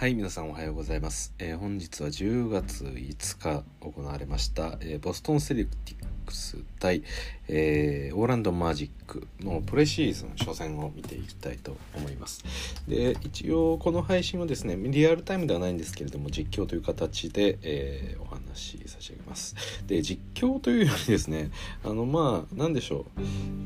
はい皆さんおはようございます、えー、本日は10月5日行われました、えー、ボストンセレクティックス対、えー、オーランドマジックのプレシーズン初戦を見ていきたいと思います。で一応この配信はですねリアルタイムではないんですけれども実況という形で、えー、お話し差し上げます。で実況というよりですねあのまあ何でしょう、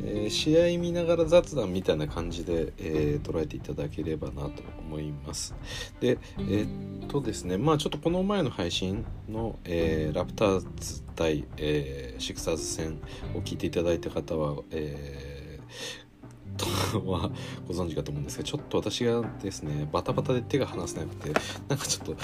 えー、試合見ながら雑談みたいな感じで、えー、捉えていただければなと思います。でえー、っとですねまあちょっとこの前の配信の、え、ラプターズ対、え、シクサーズ戦を聞いていただいた方は、えー、はご存知かと思うんですがちょっと私がですねバタバタで手が離せなくてなんかちょっと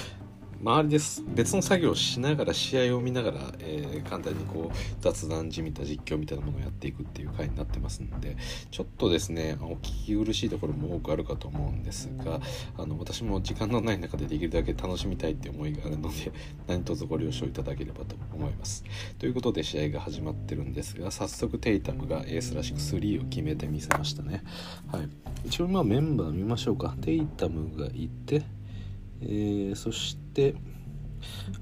周りです別の作業をしながら試合を見ながら、えー、簡単にこう雑談じみた実況みたいなものをやっていくっていう回になってますのでちょっとですねお聞き苦しいところも多くあるかと思うんですがあの私も時間のない中でできるだけ楽しみたいって思いがあるので 何卒ご了承いただければと思います。ということで試合が始まってるんですが早速テイタムがエースらしく3を決めてみせましたね。はい、一応まあメンバー見ましょうか。テイタムがいてえー、そして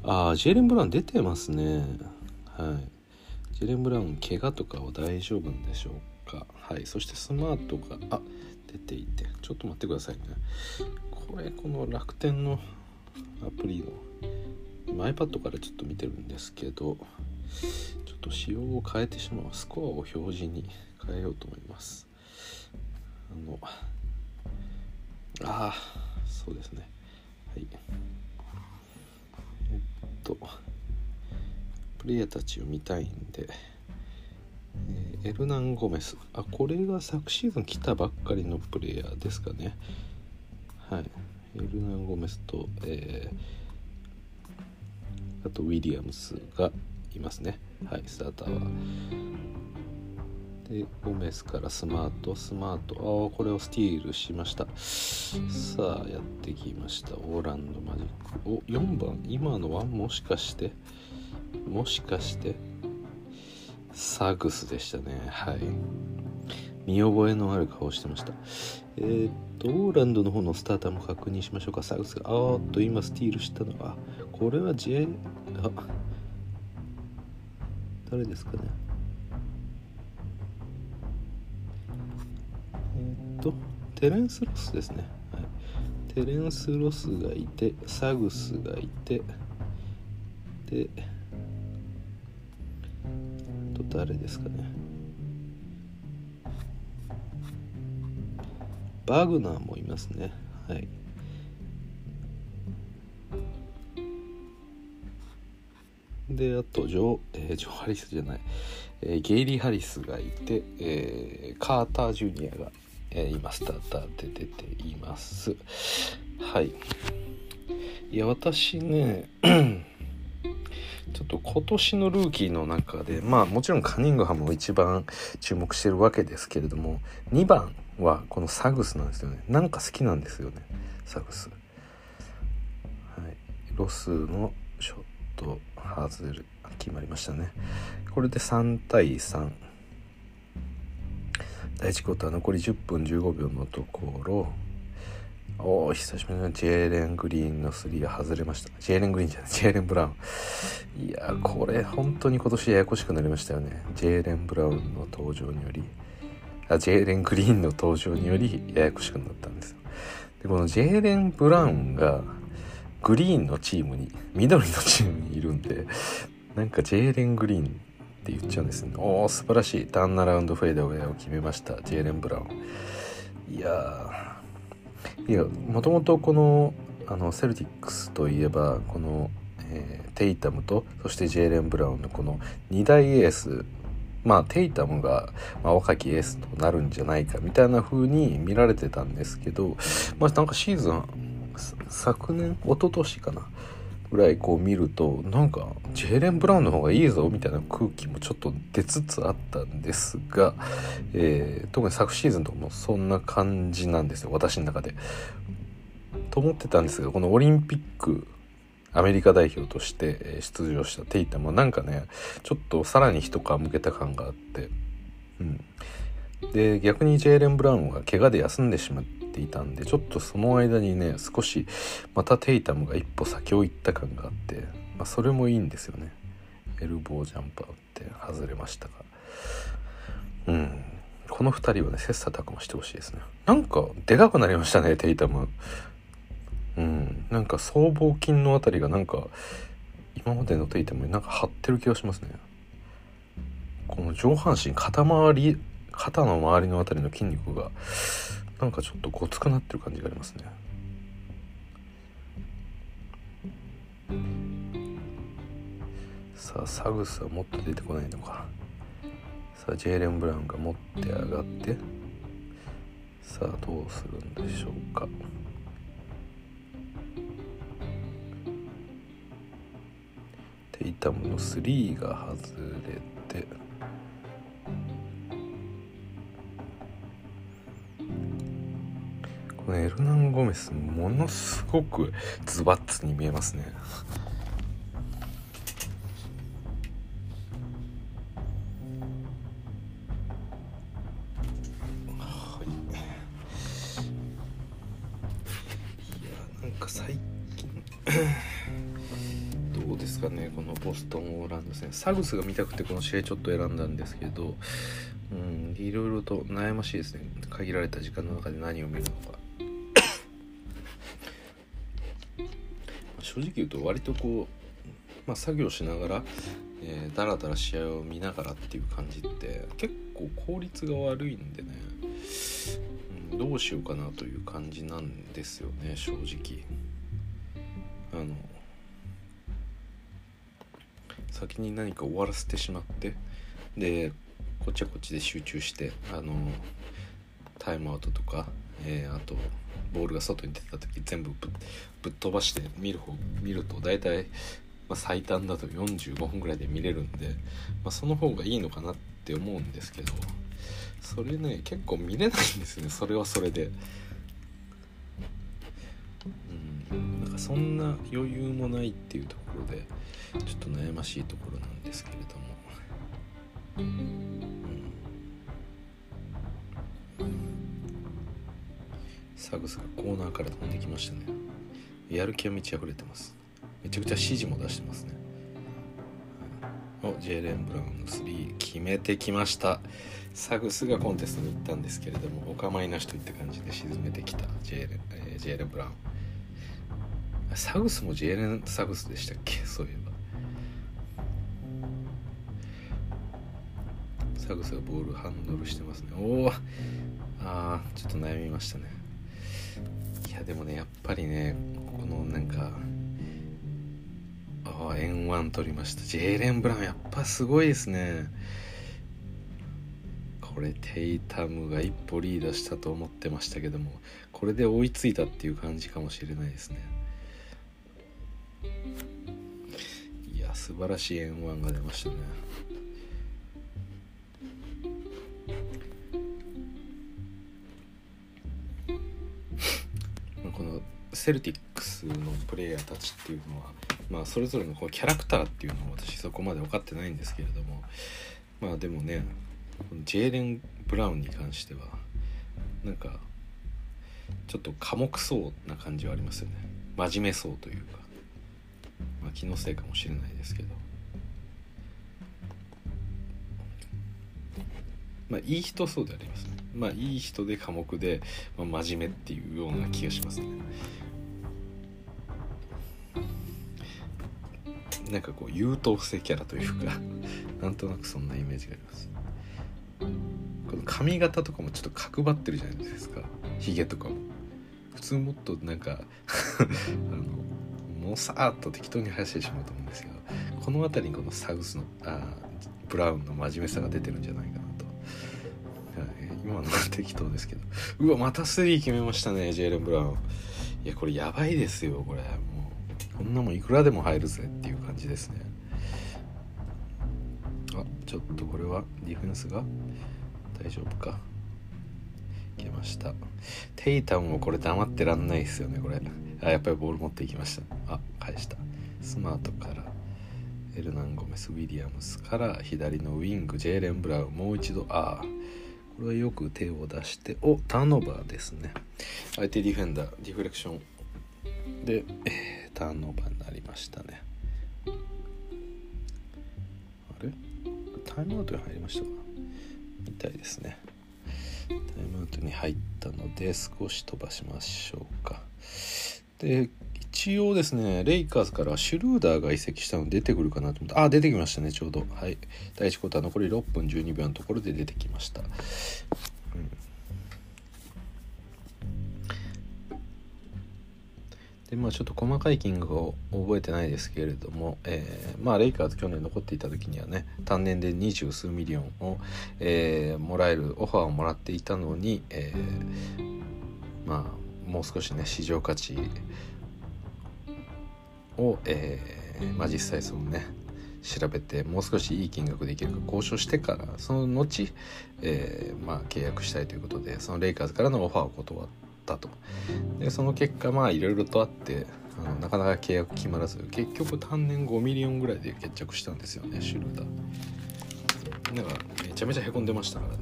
あジェイレン・ブラウン出てますね。はい。ジェイレン・ブラウン怪我とかは大丈夫でしょうか？はい。そしてスマートがあ出ていて。ちょっと待ってくださいね。これこの楽天のアプリの iPad からちょっと見てるんですけどちょっと仕様を変えてしまう。スコアを表示に変えようと思います。あのああそうですね。はい。えっとプレイヤーたちを見たいんで、えー、エルナン・ゴメス。あこれが昨シーズン来たばっかりのプレイヤーですかね。はい。エルナン・ゴメスと、えー、あとウィリアムスがいますね。はいスターターは。でゴメスからスマートスマートああこれをスティールしました。さあやってきました。オーランドマジック。お4番。今のはもしかしてもしかしてサグスでしたね。はい。見覚えのある顔してました。えー、っとオーランドの方のスターターも確認しましょうか。サグスがあーっと今スティールしたの。はこれは J あ誰ですかね。テレンス・ロスですね、はい、テレンス・ロスがいてサグスがいてでと誰ですかね。ワグナーもいますね。はい。であとジョ,、えー、ジョハリスじゃない、えー、ゲイリー・ハリスがいて、えー、カーター・ジュニアがえ、今スターターで出ています。はい。いや私ね ちょっと今年のルーキーの中でまあもちろんカニングハムを一番注目してるわけですけれども2番はこのサグスなんですよね。なんか好きなんですよねサグス、はい、ロスのショット外れる決まりましたね。これで3対3第1クォーター残り10分15秒のところおお久しぶりのジェーレン・グリーンの3が外れました。ジェーレン・グリーンじゃないジェーレン・ブラウン。いやこれ本当に今年ややこしくなりましたよね。ジェーレン・ブラウンの登場によりあジェーレン・グリーンの登場によりややこしくなったんですでこのジェーレン・ブラウンがグリーンのチームに緑のチームにいるんでなんかジェーレン・グリーンって言っちゃうんですね。おお素晴らしい。ターンアラウンドフェイドウェイを決めました。ジェーレン・ブラウン。いやいやもともとこのあのセルティックスといえばこの、えー、テイタムとそしてジェーレン・ブラウンのこの2大エース。まあテイタムが、まあ、若きエースとなるんじゃないかみたいな風に見られてたんですけどまあなんかシーズン昨年一昨年かな。ぐらいこう見るとなんかジェーレン・ブラウンの方がいいぞみたいな空気もちょっと出つつあったんですが、えー、特に昨シーズンとかもそんな感じなんですよ私の中で。と思ってたんですがこのオリンピックアメリカ代表として出場したテイタもなんかねちょっとさらに一皮向けた感があって、うん、で逆にジェーレン・ブラウンは怪我で休んでしまってていたんでちょっとその間にね少しまたテイタムが一歩先を行った感があって、まあ、それもいいんですよね。エルボージャンパーって外れましたが。うん。この2人はね切磋琢磨してほしいですね。なんかでかくなりましたねテイタム。うん。なんか僧帽筋のあたりがなんか今までのテイタムになんか張ってる気がしますね。この上半身肩周り肩の周りの辺りの筋肉がなんかちょっとごつくなってる感じがありますね。さあサグスはもっと出てこないのか。さあジェイレン・ブラウンが持って上がって。さあどうするんでしょうか。テイタムの3が外れて。このエルナン・ゴメスものすごくズバッツに見えますね。はい、いやなんか最近 どうですかねこのボストン・オーランド戦。サグスが見たくてこの試合ちょっと選んだんですけど、うん、いろいろと悩ましいですね。限られた時間の中で何を見るのか。正直言うと割とこう、まあ、作業しながら、えー、だらだら試合を見ながらっていう感じって結構効率が悪いんでね、うん、どうしようかなという感じなんですよね正直。あの先に何か終わらせてしまってでこっちはこっちで集中してあのタイムアウトとか、えー、あとボールが外に出た時全部ぶっ飛ばして見る方見ると大体、まあ、最短だと45分ぐらいで見れるんで、まあ、その方がいいのかなって思うんですけどそれね結構見れないんですね。それはそれで。うん、なんかそんな余裕もないっていうところでちょっと悩ましいところなんですけれども、サグスがコーナーから飛んできましたね。やる気は満ち溢れてます。めちゃくちゃ指示も出してますね。おジェイレン・ブラウンの3決めてきました。サグスがコンテストに行ったんですけれどもお構いなしといった感じで沈めてきたジェイレン,、えー、ジェイレン・ブラウン。サグスもジェイレン・サグスでしたっけ？そういえば。サグサがボールハンドルしてますね。おおあーちょっと悩みましたね。やでもねやっぱりねこのなんかああ円1取りました。ジェイレン・ブラウンやっぱすごいですね。これテイタムが一歩リードしたと思ってましたけどもこれで追いついたっていう感じかもしれないですね。いや素晴らしい円1が出ましたね。このセルティックスのプレイヤーたちっていうのは、まあ、それぞれのこうキャラクターっていうのを私そこまで分かってないんですけれどもまあでもねジェイレン・ブラウンに関してはなんかちょっと寡黙そうな感じはありますよね。真面目そうというか、まあ、気のせいかもしれないですけど。まあいい人そうでありますね。まあいい人で寡黙で、まあ、真面目っていうような気がしますね。なんかこう優等生キャラというかなんとなくそんなイメージがあります。この髪型とかもちょっと角張ってるじゃないですか。ヒゲとかも。普通もっとなんか あのもさーっと適当に生やしてしまうと思うんですけどこの辺りにこのサウスのあブラウンの真面目さが出てるんじゃないかな今のは適当ですけど。うわまた3決めましたねジェイレン・ブラウン。いやこれやばいですよこれ。もうこんなもんいくらでも入るぜっていう感じですね。あちょっとこれはディフェンスが大丈夫か。いけました。テイタムもこれ黙ってらんないですよねこれ。あやっぱりボール持っていきました。あ返した。スマートからエルナン・ゴメス・ウィリアムスから左のウィングジェイレン・ブラウンもう一度ああこれはよく手を出しておターンオーバーですね。相手ディフェンダーディフレクション。で、えー、ターンオーバーになりましたね。あれ？タイムアウトに入りましたか？みたいですね。タイムアウトに入ったので少し飛ばしましょうか。で一応ですねレイカーズからシュルーダーが移籍したの出てくるかなと思ってあ出てきましたねちょうど。はい。第1クォーター残り6分12秒のところで出てきました、でまあちょっと細かい金額を覚えてないですけれども、えー、まあレイカーズ去年残っていた時にはね単年で二十数 million を、えー、もらえるオファーをもらっていたのに、えー、まあもう少しね市場価値を、えー、まあ実際そのね調べてもう少しいい金額できるか交渉してからその後、えー、まあ契約したいということでそのレイカーズからのオファーを断ったと。でその結果まあいろいろとあってあのなかなか契約決まらず結局単年5 million ぐらいで決着したんですよねシュルーダー。だからめちゃめちゃへこんでましたからね。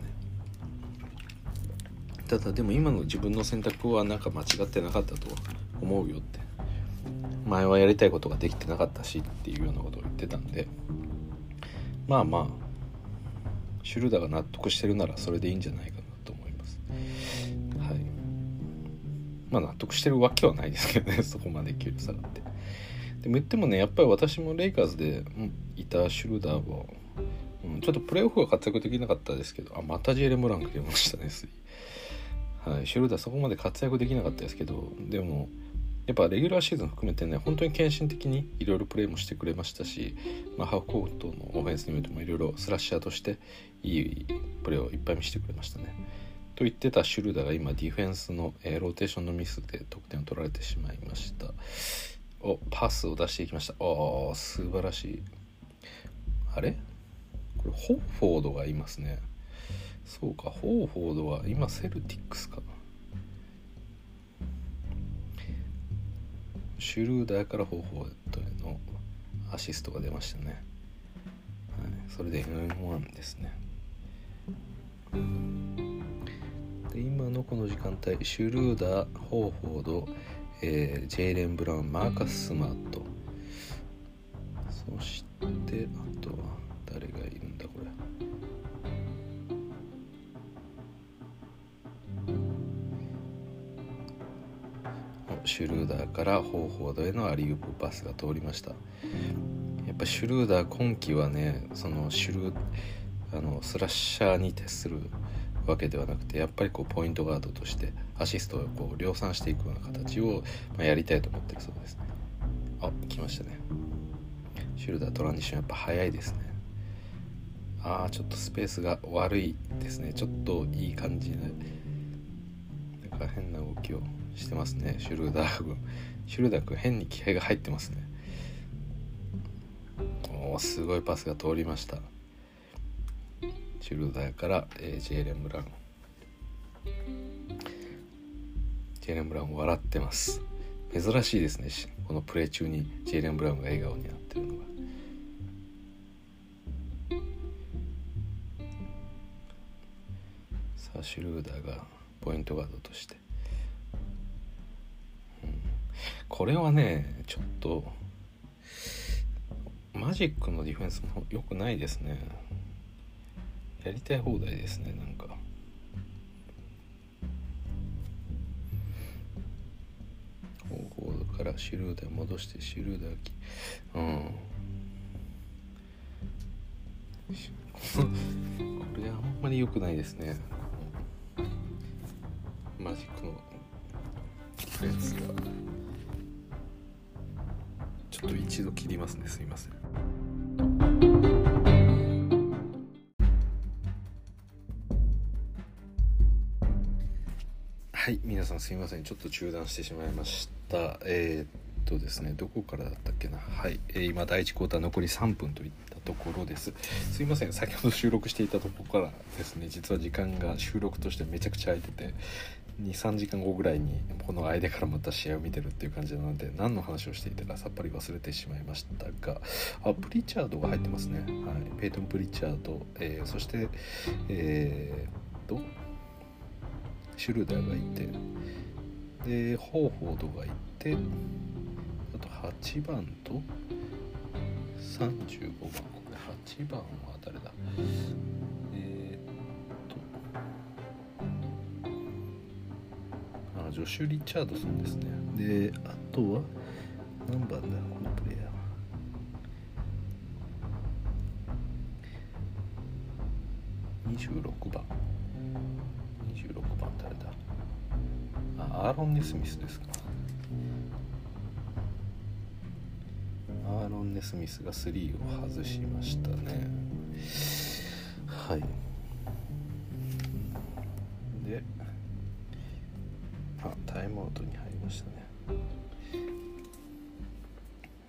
ただでも今の自分の選択はなんか間違ってなかったと思うよって。前はやりたいことができてなかったしっていうようなことを言ってたんでまあまあシュルーダーが納得してるならそれでいいんじゃないかなと思います。はい、まあ納得してるわけはないですけどね そこまで給料下がって。でも言ってもねやっぱり私もレイカーズで、いたシュルダーは、うん、ちょっとプレーオフは活躍できなかったですけどあまたジェレ・モランが出ましたねはい、シュルーダーそこまで活躍できなかったですけどでもやっぱレギュラーシーズン含めてね本当に献身的にいろいろプレーもしてくれましたし、まあ、ハーフコートのオフェンスにおいてもいろいろスラッシャーとしていいプレーをいっぱい見せてくれましたね。と言ってたシュルダーが今ディフェンスの、えー、ローテーションのミスで得点を取られてしまいました。おパスを出していきました。ああ素晴らしい。あれ？これホーフォードがいますね。そうかホーフォードは今セルティックスか。シュルーダーからホーフォードへのアシストが出ましたね、はい、それで N1 ですね。で今のこの時間帯シュルーダーホーフォード、えー、ジェイレン・ブラウンマーカス・スマート。そしてあとは誰がいる？シュルーダーからホーフォードへのアリウープパスが通りました。やっぱシュルーダー今季はねそのシュルあのスラッシャーに徹するわけではなくてやっぱりこうポイントガードとしてアシストをこう量産していくような形を、ま、やりたいと思ってるそうです。ねあ来ましたね。シュルダートランジションやっぱ早いですね。ああちょっとスペースが悪いですね。ちょっといい感じでなんか変な動きを。してますね。シュルーダー君シュルーダー君変に気合が入ってますね。おおすごいパスが通りました。シュルーダーから、えー、ジェイレン・ブラウン。ジェイレン・ブラウン笑ってます。珍しいですね。このプレー中にジェイレン・ブラウンが笑顔になってるのが。さあシュルーダーがポイントガードとして、これはねちょっとマジックのディフェンスも良くないですね。やりたい放題ですねなんか。方法からシルーダー戻してシルーダーきうん。これあんまり良くないですね。マジックのやつが。ちょっと一度切りますね。すいません。はい皆さんすいません。ちょっと中断してしまいました。えー、っとですねどこからだったっけな。はい、えー、今第1クォーター残り3分といったところです。すいません。先ほど収録していたところからですね実は時間が収録としてめちゃくちゃ空いてて23時間後ぐらいにこの間からまた試合を見てるっていう感じなので何の話をしていたかさっぱり忘れてしまいましたがあプリチャードが入ってますね、はい、ペイトン・プリチャード、えー、そしてえー、っとシュルダーがいてでホーフォードがいてあと8番と35番これ8番は誰だ？とあジョシュ・リチャードソンですね。であとは何番だこのプレイヤー。26番。26番誰だ？あアーロン・ネスミスですか。アーロン・ネスミスが3を外しましたね。はい。であタイムアウトに入りましたね。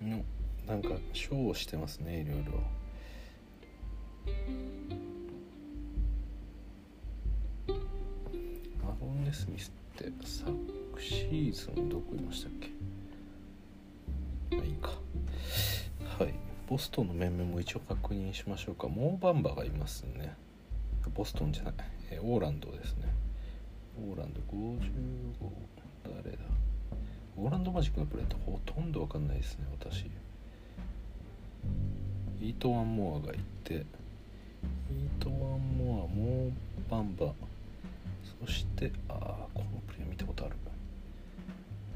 のなんかショーをしてますねいろいろ。アロン・ネスミスって昨シーズンどこいましたっけ？まあいいか。はい。ボストンの面々も一応確認しましょうか。モーバンバがいますね。ボストンじゃない、えオーランドですね。オーランド55誰だ？オーランドマジックのプレーってほとんどわかんないですね私。イートワンモアがいてイートワンモアモーバンバ。そしてああこのプレー見たことある。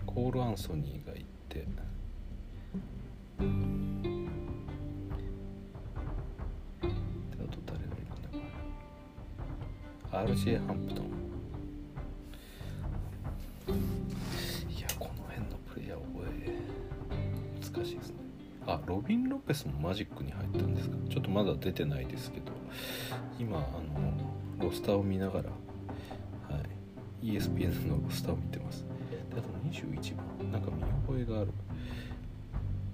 コール・アンソニーがいて。あと誰がいるんだこれ RJ ハンプトン。ロビン・ロペスもマジックに入ったんですか？ちょっとまだ出てないですけど今あのロスターを見ながらはい ESPN のロスターを見てます。であと21番なんか見覚えがある。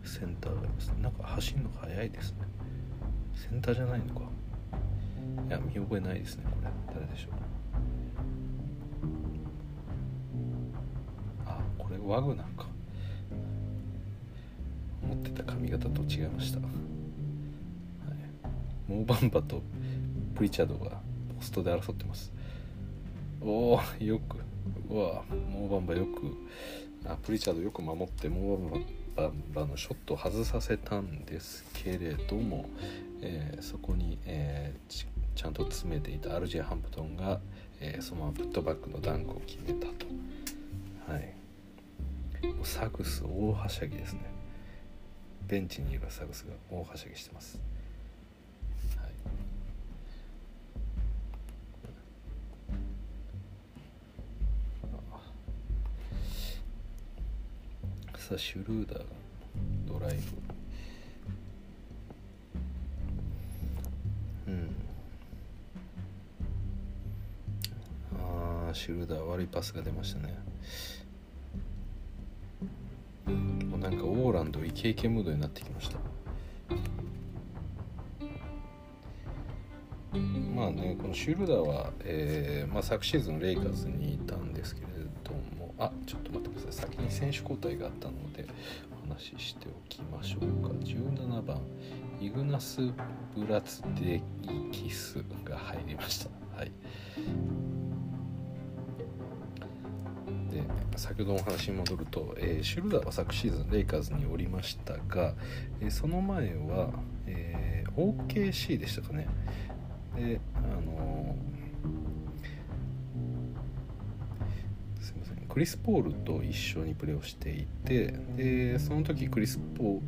センターがいます。なんか走るの速いですね。センターじゃないのか。いや見覚えないですねこれ。誰でしょう。あこれワグナー。違いました、はい、モーバンバとプリチャードがポストで争ってます。おおよく。うわモーバンバよく。あプリチャードよく守ってモーバンバのショットを外させたんですけれども、えー、そこに、えー、ちちゃんと詰めていた RJ ハンプトンが、えー、そのままプットバックのダンクを決めたと。はい。サグス大はしゃぎですね。ベンチにいるサグスが大はしゃぎしてます、はい。さあシュルーダードライブ。うん。ああシュルーダー悪いパスが出ましたね。うなんかオーランドイケイケムードになってきました。まあねこのシュルダーは、えーまあ、昨シーズンレイカーズにいたんですけれどもあちょっと待ってください。先に選手交代があったのでお話ししておきましょうか。17番イグナス・ブラツデイキスが入りました。はい。で先ほどのお話に戻ると、えーシュルダーは昨シーズンレイカーズにおりましたが、えーその前は、えー OKC でしたかね。であのすいません。クリス・ポールと一緒にプレーをしていてでその時クリス・ポー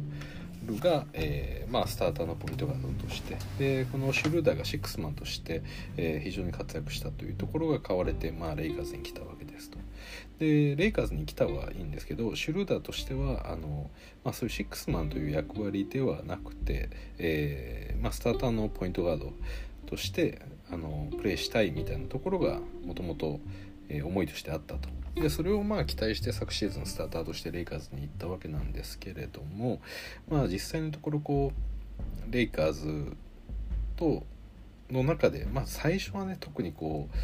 ルが、えーまあ、スターターのポイントガードとしてでこのシュルーダーがシックスマンとして、えー非常に活躍したというところが買われて、まあ、レイカーズに来たわけで。レイカーズに来たはいいんですけどシュルーダーとしてはあの、まあ、そういうシックスマンという役割ではなくて、えーまあ、スターターのポイントガードとしてあのプレーしたいみたいなところがもともと思いとしてあったとでそれをまあ期待して昨シーズンスターターとしてレイカーズに行ったわけなんですけれどもまあ実際のところこうレイカーズとの中で、まあ、最初はね特にこう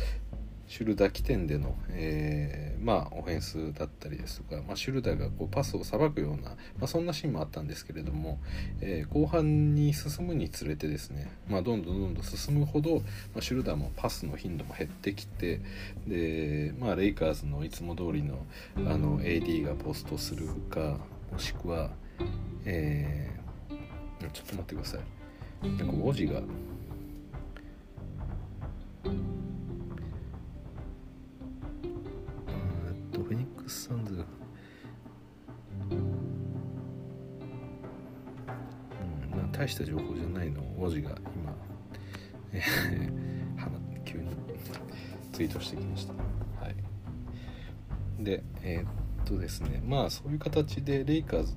シュルダー起点での、えー、まあ、オフェンスだったりですとか、まあ、シュルダーがこうパスをさばくような、まあ、そんなシーンもあったんですけれども、えー、後半に進むにつれてですね、まあ、どんどんどんどん進むほど、まあ、シュルダーもパスの頻度も減ってきてで、まあ、レイカーズのいつも通りのあの AD がポストするかもしくは、えー、ちょっと待ってください。なんか文字がフェニックス・サンズ、うん、大した情報じゃないの。文字が今、えー、急に。ツイートしてきました。はい、でえー、っとですね。まあそういう形でレイカーズ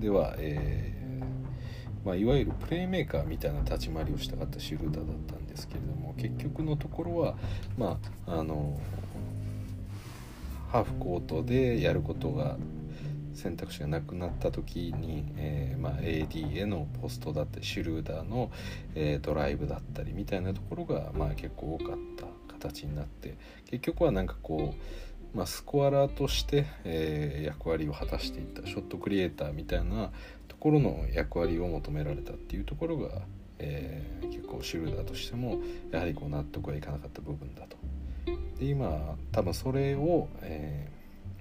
では、えーまあ、いわゆるプレーメーカーみたいな立ち回りをしたかったシュルーダーだったんですけれども結局のところはまああのハーフコートでやることが選択肢がなくなった時に、えー、まあ、AD へのポストだったりシュルーダーの、えー、ドライブだったりみたいなところが、まあ、結構多かった形になって結局はなんかこう、まあ、スコアラーとして、えー、役割を果たしていったショットクリエイターみたいなところの役割を求められたっていうところが、え結構シュルーダーとしてもやはりこう納得がいかなかった部分だと。で今多分それを、え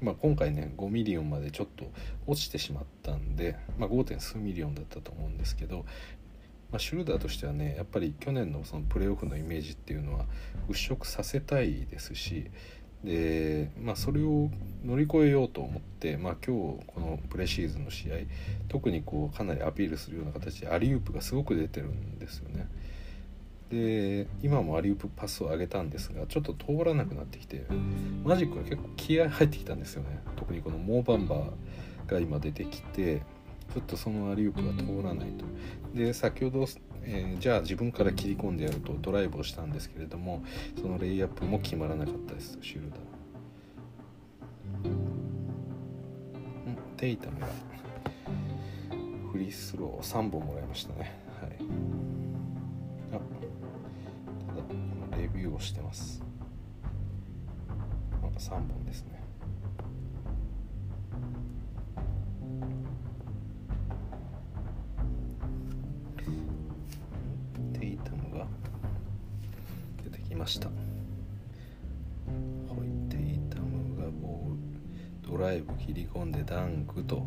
ー、まあ、今回ね5ミリオンまでちょっと落ちてしまったんで、まあ、5. 数ミリオンだったと思うんですけど、まあ、シュルダーとしてはねやっぱり去年のそのプレーオフのイメージっていうのは払拭させたいですしで、まあ、それを乗り越えようと思って、まあ、今日このプレシーズンの試合特にこうかなりアピールするような形でアリウープがすごく出てるんですよね。で今もアリウープパスを上げたんですがちょっと通らなくなってきてマジックが結構気合入ってきたんですよね。特にこのモーバンバーが今出てきてちょっとそのアリウープが通らないと。で先ほど、えー、じゃあ自分から切り込んでやるとドライブをしたんですけれどもそのレイアップも決まらなかったです。シュルダー。テイタムが。フリースロー3本もらいましたね。はい。レビューをしてます。なんか3本ですね。テイタムが出てきました。テイタムがボール。ドライブ切り込んでダンクと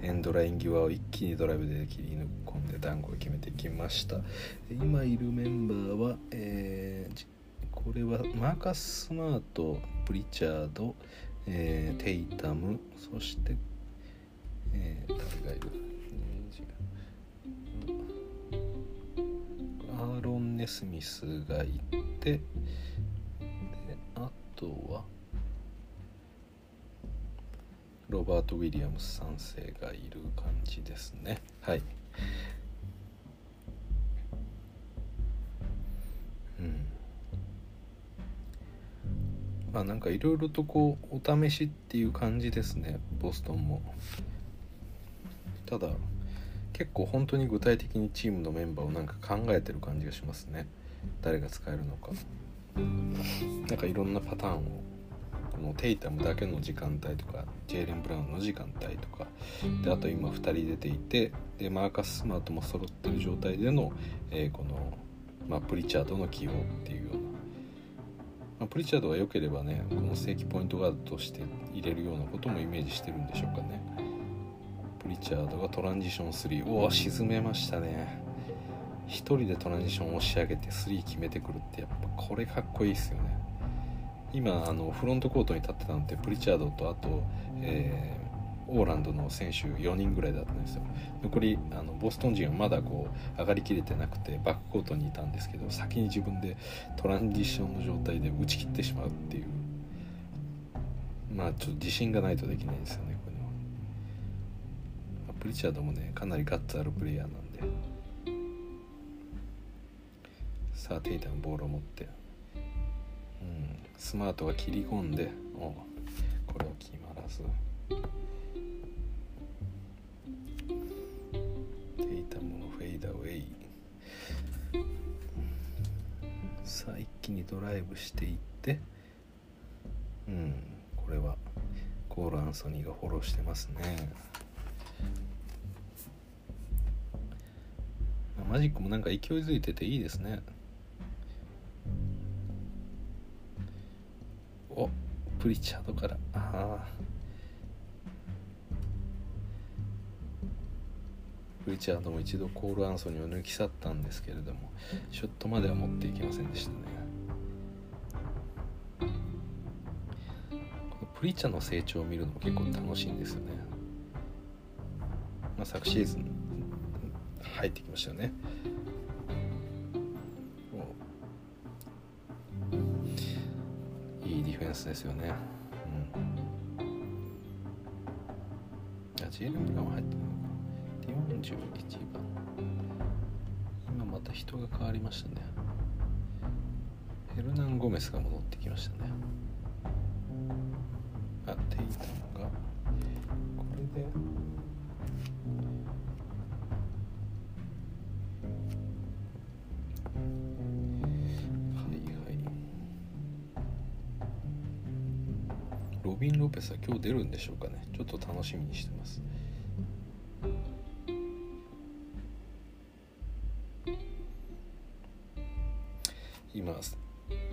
エンドライン際を一気にドライブで切り抜込んでダンクを決めてきました。今いるメンバーは、えー、これはマーカス・スマートプリチャード、えー、テイタムそして、えー、誰がいる？アーロン・ネスミスがいてであとはロバート・ウィリアムス3世がいる感じですね。はい。うん。まあなんかいろいろとこうお試しっていう感じですねボストンも。ただ結構本当に具体的にチームのメンバーをなんか考えてる感じがしますね。誰が使えるのか。なんかいろんなパターンをこのテイタムだけの時間帯とかジェイレン・ブラウンの時間帯とかであと今2人出ていてでマーカス・スマートも揃ってる状態での、えー、この、まあ、プリチャードの起用っていうようなまあ、プリチャードが良ければねこの正規ポイントガードとして入れるようなこともイメージしてるんでしょうかね。プリチャードがトランジション3おお沈めましたね。1人でトランジションを押し上げて3決めてくるってやっぱこれかっこいいですよね。今あのフロントコートに立ってたのってプリチャードとあと、えオーランドの選手4人ぐらいだったんですよ。残りあのボストン人はまだこう上がりきれてなくてバックコートにいたんですけど先に自分でトランジションの状態で打ち切ってしまうっていう。まあちょっと自信がないとできないですよねこれは。プリチャードもねかなりガッツあるプレイヤーなんで。さあテイタのボールを持って。うんスマートが切り込んでおこれは決まらず。気にドライブしていってうんこれはコール・アンソニーがフォローしてますね。マジックもなんか勢いづいてていいですね。おプリチャードから。ああプリチャードも一度コール・アンソニーを抜き去ったんですけれどもショットまでは持っていきませんでしたね。プリチャーの成長を見るのも結構楽しいんですよね、まあ、昨シーズン入ってきましたよね。いいディフェンスですよね。うん。あジェーレン・ブラウン入ってる41番。今また人が変わりましたね。ヘルナン・ゴメスが戻ってきましたね。あテイタムがこれではいはい。ロビン・ロペスは今日出るんでしょうかね。ちょっと楽しみにしてます。今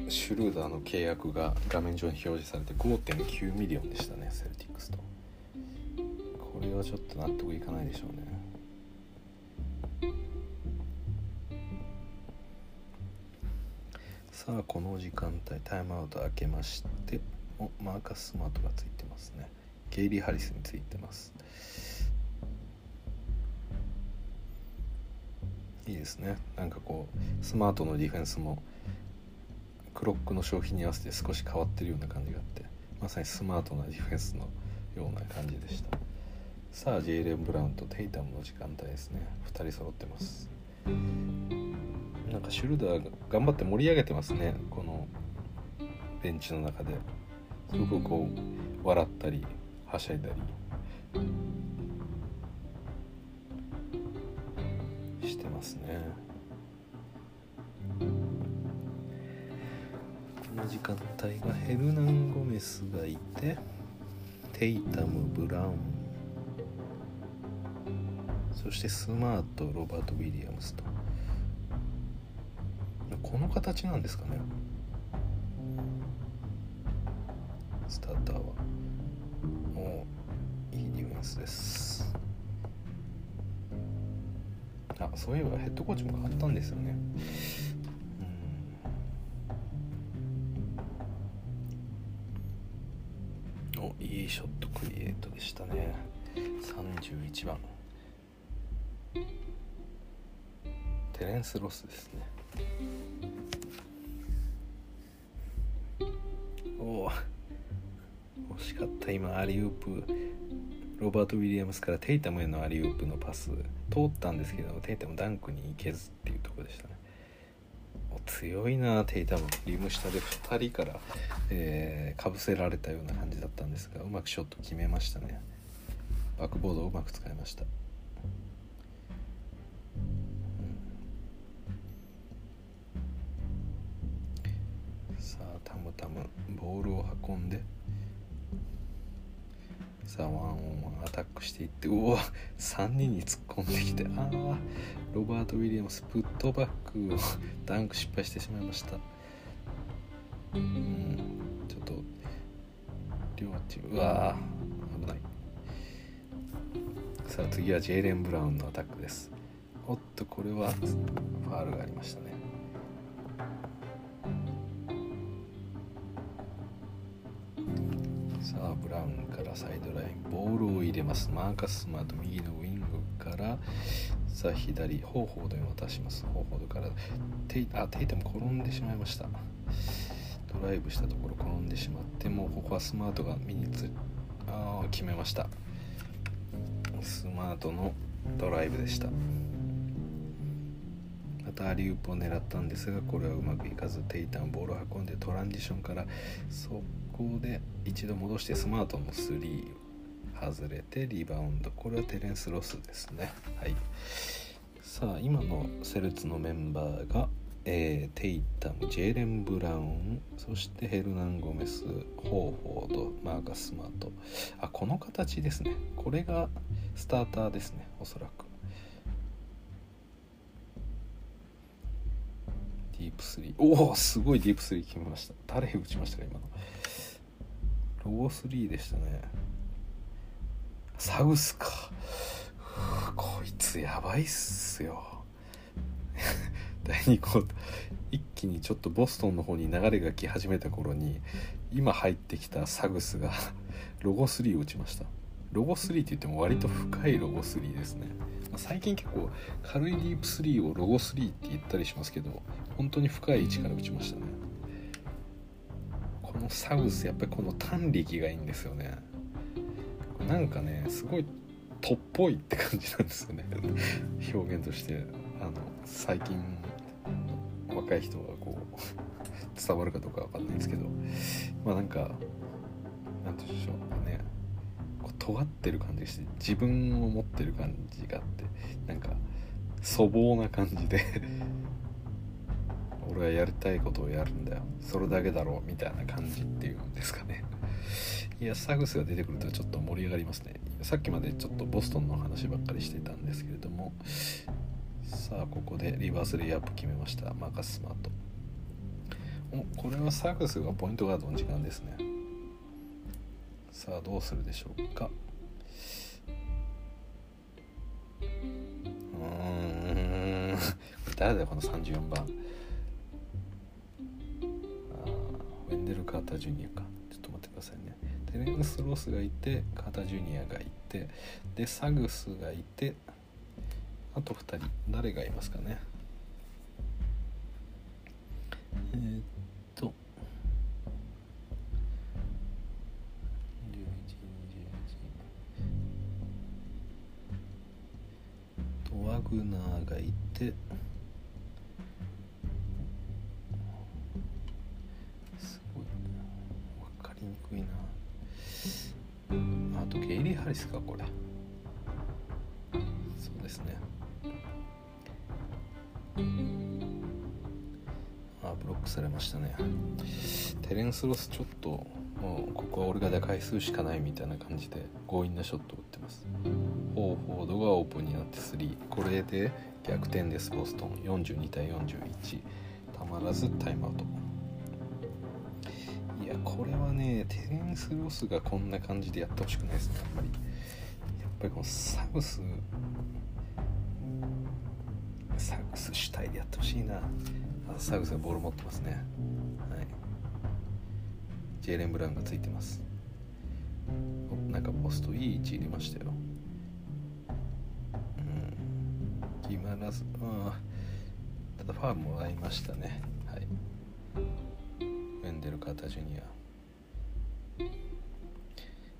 シュルーダーの契約が画面上に表示されて5.9ミリオンでしたねセルティックスと。これはちょっと納得いかないでしょうね。さあこの時間帯タイムアウト開けましておマーカス・スマートがついてますね。ゲイリー・ハリスについてます。いいですね。なんかこうスマートのディフェンスもクロックの消費に合わせて少し変わってるような感じがあってまさにスマートなディフェンスのような感じでした。さあジェイレン・ブラウンとテイタムの時間帯ですね。2人揃ってます。なんかシュルダーが頑張って盛り上げてますね。このベンチの中で。すごくこう笑ったりはしゃいだり。してますね。の時間帯がヘルナン・ゴメスがいてテイタム・ブラウン。そしてスマートロバート・ウィリアムスと。この形なんですかね。スターターは。もういいディフェンスです。あそういえばヘッドコーチも変わったんですよね。いいショットクリエイトでしたね。31番。テレンス・ロスですね。おお惜しかった。今アリウープ。ロバート・ウィリアムスからテイタムへのアリウープのパス。通ったんですけどテイタムダンクに行けずっていうところでしたね。強いなテイタムリム下で2人から、えー、かぶせられたような感じだったんですがうまくショット決めましたね。バックボードをうまく使いました、さあタムタムボールを運んで。さあワンオンワンアタックしていってうわ3人に突っ込んできてああロバート・ウィリアムスプットバックをダンク失敗してしまいました。うんちょっと両チームうわ危ない。さあ次はジェイレン・ブラウンのアタックです。おっとこれはファールがありましたね。さあブラウンからサイドラインボールを入れます。マーカス・スマート右のウィングからさあ左方法で渡します。方法からテイあテイタム転んでしまいました。ドライブしたところ転んでしまってもうここはスマートが身につあ決めました。スマートのドライブでした。またアリウープを狙ったんですがこれはうまくいかずテイタンボールを運んでトランジションから速攻で一度戻してスマートの3外れてリバウンド。これはテレンス・ロスですね。はい。さあ今のセルツのメンバーがえー、テイタムジェーレン・ブラウンそしてヘルナン・ゴメスホーフォードマーカス・マート。あこの形ですね。これがスターターですねおそらく。ディープスリー。おおすごいディープスリー決めました。誰打ちましたか今の。ロゴ3でしたね。サウスか。こいつやばいっすよ。第2クォーター一気にちょっとボストンの方に流れが来始めた頃に今入ってきたサグスが ロゴ3を打ちました。ロゴ3って言っても割と深いロゴ3ですね。最近結構軽いディープ3をロゴ3って言ったりしますけど本当に深い位置から打ちましたね。このサグスやっぱりこの短力がいいんですよね。なんかねすごいとっぽいって感じなんですよね。表現として。あの最近若い人がこう伝わるかどうかわかんないんですけど。まあなんかなんて言うんでしょうね。こう尖ってる感じがして自分を持ってる感じがあってなんか粗暴な感じで。俺はやりたいことをやるんだよ。それだけだろうみたいな感じっていうんですかね。いやサグスが出てくるとちょっと盛り上がりますね。さっきまでちょっとボストンの話ばっかりしてたんですけれども。さあここでリバースレイアップ決めました。マカス・スマート。おこれはサグスがポイントガードの時間ですね。さあどうするでしょうか。うん。誰だよこの34番。ウェンデル・カーター・ジュニアか。ちょっと待ってくださいね。テレンス・ロスがいてカーター・ジュニアがいてでサグスがいてあと2人。誰がいますかね。えー、っと。とワグナーがいてりにくいな。あとゲイリー・ハリスかこれ。そうですね。あブロックされましたね。テレンス・ロスちょっともうここは俺が打開するしかないみたいな感じで強引なショットを打ってます。ホーフォードがオープンになって3これで逆転ですボストン。42対41たまらずタイムアウト。いやこれはねテレンス・ロスがこんな感じでやってほしくないですねあんまり。やっぱりこのサグスサグス主体でやってほしいな。サグスがボール持ってますね。はい。ジェイレン・ブラウンがついてます。なんかポストいい位置入れましたよ。うん。決まらずあただファームもらいましたね。はい。ウェンデル・カーター・ジュニア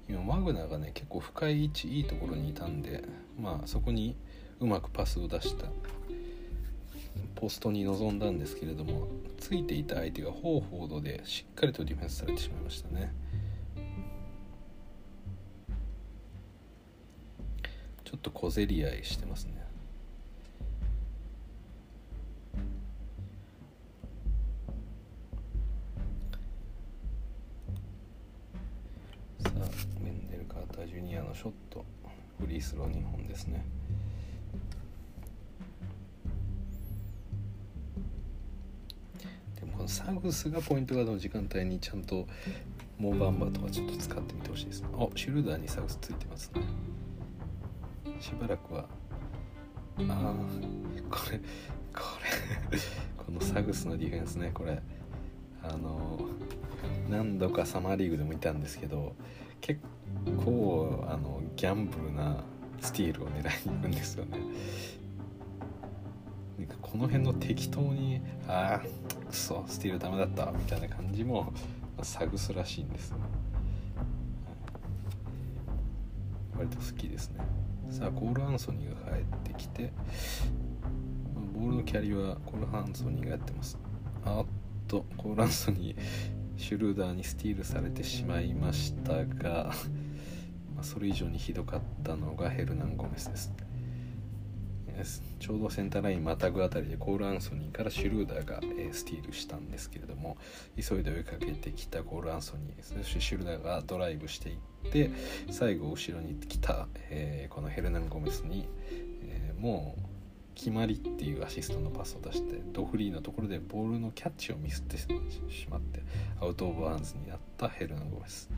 今マグナがね結構深い位置いいところにいたんでまあそこにうまくパスを出した。ポストに臨んだんですけれどもついていた相手がホーフォードでしっかりとディフェンスされてしまいましたね。ちょっと小競り合いしてますね。アのショットフリースロー2本ですね。でもこのサグスがポイントガードの時間帯にちゃんとモーバンバーとかちょっと使ってみてほしいですね。あシュルダーにサグスついてますね。しばらくはああこれこれこのサグスのディフェンスねこれあの何度かサマーリーグでもいたんですけど結構ギャンブルなスティールを狙いに行くんですよね。なんかこの辺の適当にああくそスティールダメだったみたいな感じも探すらしいんです、ね割と好きですね。さあコール・アンソニーが帰ってきてボールのキャリーはコール・アンソニーがやってます。あっとコール・アンソニーシュルーダーにスティールされてしまいましたがまそれ以上にひどかったのがヘルナン・ゴメスです。ちょうどセンターラインまたぐあたりでコール・アンソニーからシュルーダーが、え、スティールしたんですけれども急いで追いかけてきたコール・アンソニーそしてシュルーダーがドライブしていって最後後ろに来た、えー、このヘルナン・ゴメスに、えー、もう決まりっていうアシストのパスを出してドフリーのところでボールのキャッチをミスってしまってアウト・オブ・アンズになったヘルナン・ゴメス。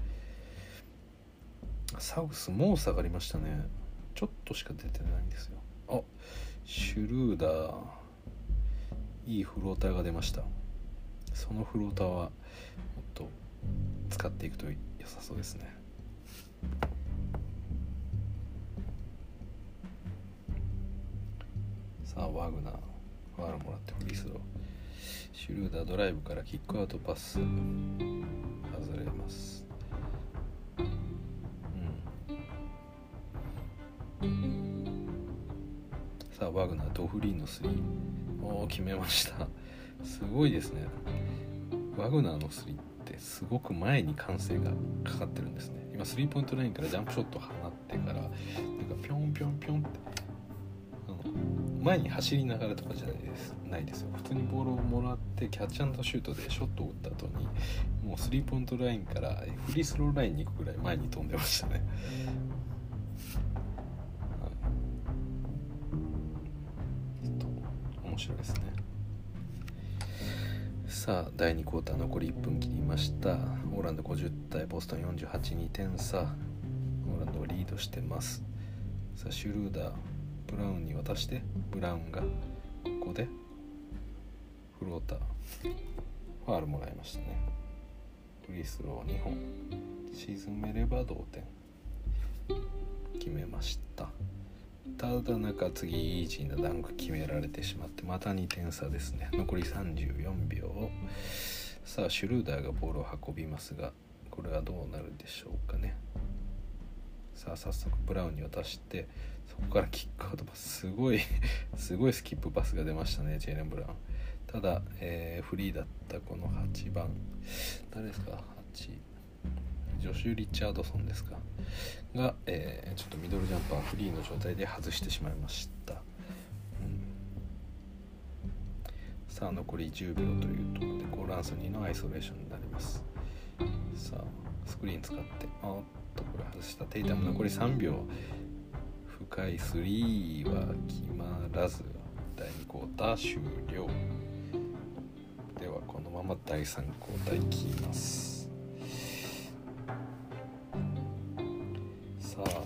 サウスもう下がりましたね。ちょっとしか出てないんですよ。あシュルーダー。いいフローターが出ました。そのフローターはもっと使っていくと良さそうですね。さあワグナー。ファールもらってフリースロー。シュルーダードライブからキックアウトパス。外れます。さあワグナードフリーの3おお決めました。すごいですね。ワグナーの3ってすごく前に歓声がかかってるんですね。今スリーポイントラインからジャンプショット放ってからなんかピョンピョンピョンってあの前に走りながらとかじゃないです。ないですよ。普通にボールをもらってキャッチシュートでショットを打った後にもうスリーポイントラインからフリースローラインに行くぐらい前に飛んでましたね。白いですね。さあ第2クォーター残り1分切りました。オーランド50対ボストン482点差。オーランドをリードしてます。さあシュルーダーブラウンに渡してブラウンがここでフローターファールもらいましたね。フリースロー2本。沈めれば同点。決めました。ただ中次イージーなダンク決められてしまってまた2点差ですね。残り34秒。さあシュルーダーがボールを運びますがこれはどうなるでしょうかね。さあ早速ブラウンに渡してそこからキックアウトパス。すごい すごいスキップパスが出ましたねジェイレン・ブラウン。ただ、えー、フリーだったこの8番。誰ですか？8ジョシュ・リチャードソンですか？が、えー、ちょっとミドルジャンパーフリーの状態で外してしまいました、うん、さあ残り10秒というところでコール・アンソニーのアイソレーションになります。さあスクリーン使ってあっとこれ外した。テイタム残り3秒深い3は決まらず第2クォーター終了。ではこのまま第3クォーターいきます。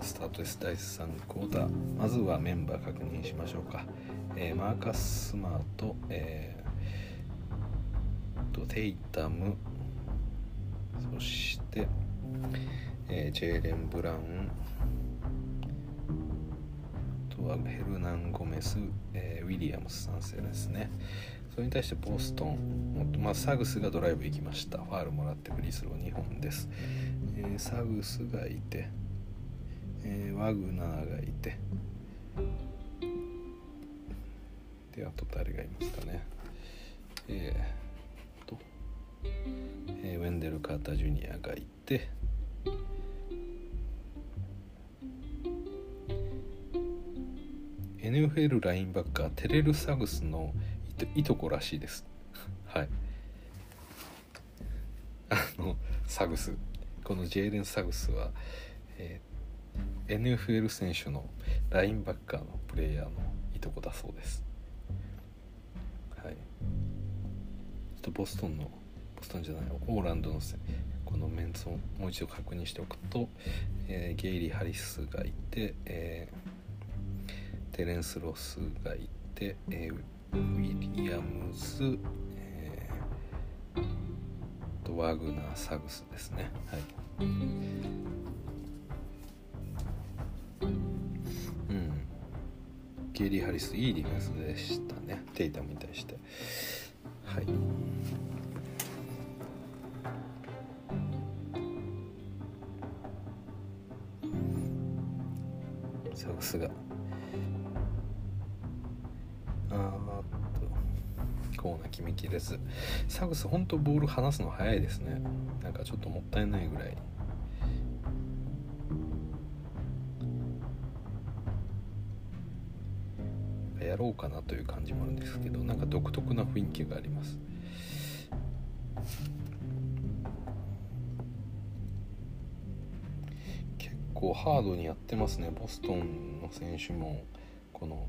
スタートです。第3クォーター。まずはメンバー確認しましょうか、えー、マーカス・スマート、えー、とテイタムそして、えー、ジェーレン・ブラウンとはヘルナン・ゴメス、えー、ウィリアムス3世ですね。それに対してボストン、まあ、サグスがドライブ行きました。ファールもらってフリースロー2本です、えー、サグスがいてえー、ワグナーがいて。であと誰がいますかね。えー、と、えー、ウェンデル・カーター・ジュニアがいて。NFL ラインバッカーテレル・サグスのいとこらしいです。はい。あのサグス。このジェイレン・サグスは、え NFL 選手のラインバッカーのプレイヤーのいとこだそうです。はい。ちょっとボストンのボストンじゃないオーランドのこのメンツをもう一度確認しておくと、えー、ゲイリー・ハリスがいて、えー、テレンス・ロスがいて、えー、ウィリアムズ、えー、とワグナー・サグスですね。はい。ゲイリー・ハリスいいディフェンスでしたね。テイタムに対して。はい。サグスが。あーっと。コーナー決めきれず。サグス本当ボール離すの早いですね。なんかちょっともったいないぐらい。やろうかなという感じもあるんですけどなんか独特な雰囲気があります。結構ハードにやってますね。ボストンの選手もこの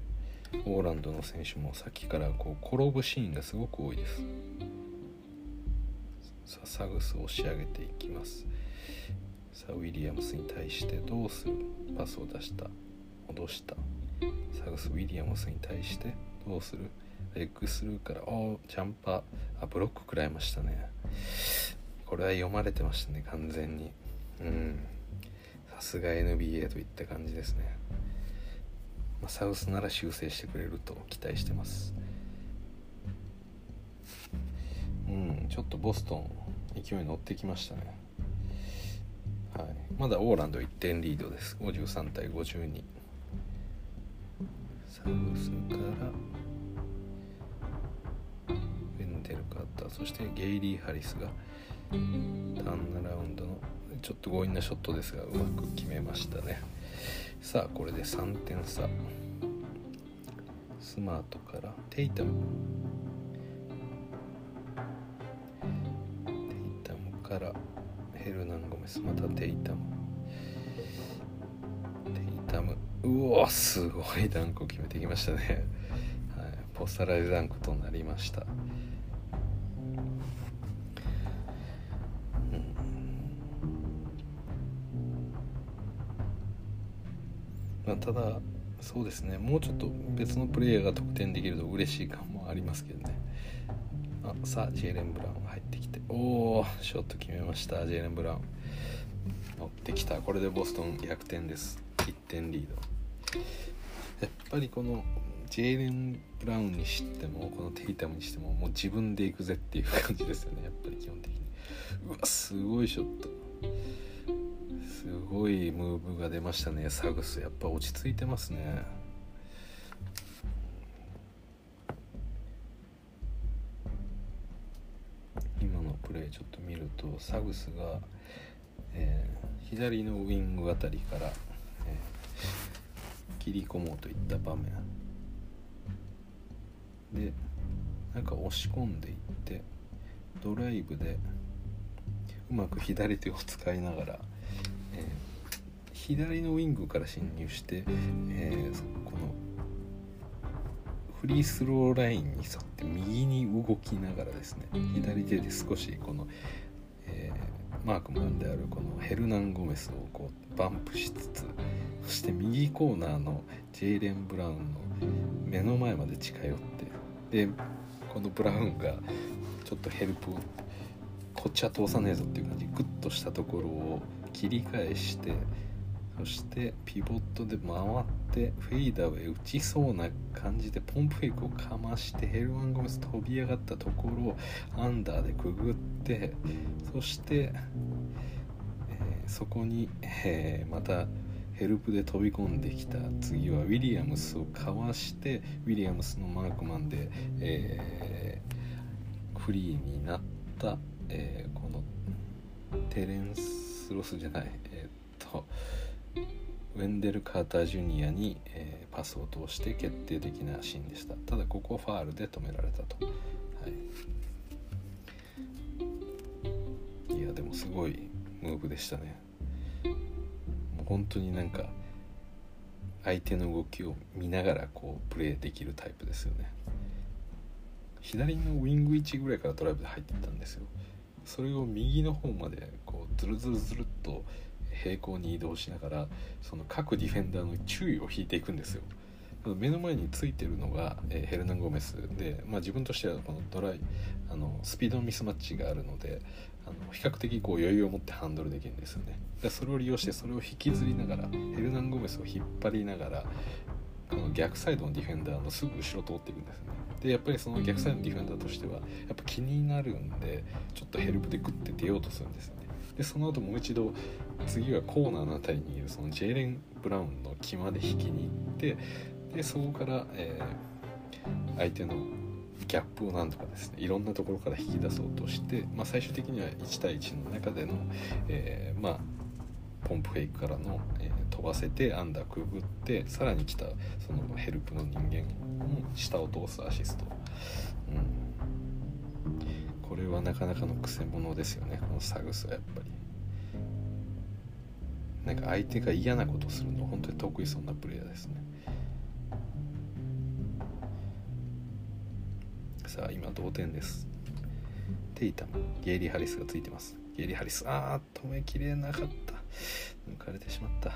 オーランドの選手もさっきからこう転ぶシーンがすごく多いです。さあサグスを押し上げていきます。さあウィリアムスに対してどうする？パスを出した。戻した。サグス・ウィリアムスに対してどうする？レッグスルーからおジャンパー。あブロック食らいましたね。これは読まれてましたね完全に。うん。さすが NBA といった感じですね、まあ、サウスなら修正してくれると期待してます。うんちょっとボストン勢い乗ってきましたね。はい、まだオーランド1点リードです。53対52サウスからウェンデルカーターそしてゲイリー・ハリスがターンナラウンドのちょっと強引なショットですがうまく決めましたね。さあこれで3点差。スマートからテイタム。テイタムからヘルナン・ゴメス。またテイタム。テイタム。うわすごい。ダンクを決めてきましたね、はい、ポスタライズダンクとなりました、まあ、ただそうですね。もうちょっと別のプレイヤーが得点できると嬉しい感もありますけどね。あさあジェイレン・ブラウンが入ってきて。おおショット決めました。ジェイレン・ブラウン。乗ってきた。これでボストン逆転です1点リード。やっぱりこのジェイレン・ブラウンにしてもこのテイタムにしてももう自分で行くぜっていう感じですよねやっぱり基本的に。うわすごいショット。すごいムーブが出ましたねサグス。やっぱ落ち着いてますね。今のプレーちょっと見るとサグスが、えー、左のウィングあたりから、切り込もうといった場面。でなんか押し込んでいってドライブでうまく左手を使いながら、えー、左のウィングから侵入して、えー、このフリースローラインに沿って右に動きながらですね左手で少しこの、えー、マークマンであるこのヘルナン・ゴメスをこうバンプしつつそして右コーナーのジェイレン・ブラウンの目の前まで近寄ってでこのブラウンがちょっとヘルプをこっちは通さねえぞっていう感じグッとしたところを切り返してそしてピボットで回ってフェイダーウェイ打ちそうな感じでポンプフェイクをかましてヘルナン・ゴメス飛び上がったところをアンダーでくぐってそして、えー、そこに、えー、またヘルプで飛び込んできた次はウィリアムスをかわしてウィリアムスのマークマンで、えー、フリーになった、えー、このテレンス・ロスじゃないえー、っとウェンデル・カーター・ジュニアに、えー、パスを通して決定的なシーンでした。ただここはファールで止められたと、はい、いやでもすごいムーブでしたね。本当になんか相手の動きを見ながらこうプレーできるタイプですよね。左のウィング位置ぐらいからドライブで入ってったんですよ。それを右の方までこうズルズルズルっと平行に移動しながらその各ディフェンダーの注意を引いていくんですよ。目の前についてるのが、え、ヘルナン・ゴメスで、まあ、自分としてはこのドライあのスピードのミスマッチがあるのであの比較的こう余裕を持ってハンドルできるんですよね。でそれを利用してそれを引きずりながらヘルナン・ゴメスを引っ張りながらこの逆サイドのディフェンダーのすぐ後ろ通っていくんですね。でやっぱりその逆サイドのディフェンダーとしてはやっぱ気になるんでちょっとヘルプでグッて出ようとするんですよね。でその後もう一度次はコーナーの辺りにいるそのジェイレン・ブラウンの木まで引きに行ってでそこから、えー、相手のギャップをなんとかですねいろんなところから引き出そうとして、まあ、最終的には1対1の中での、えー、まあポンプフェイクからの、えー、飛ばせてアンダーくぐってさらに来たそのヘルプの人間も下を通すアシスト、うん、これはなかなかのくせ者ですよねこのサグスはやっぱり。なんか相手が嫌なことするの本当に得意そうなプレイヤーですね。さあ今同点です。テイタムゲイリー・ハリスがついてます。ゲイリー・ハリス。あー止めきれなかった。抜かれてしまった。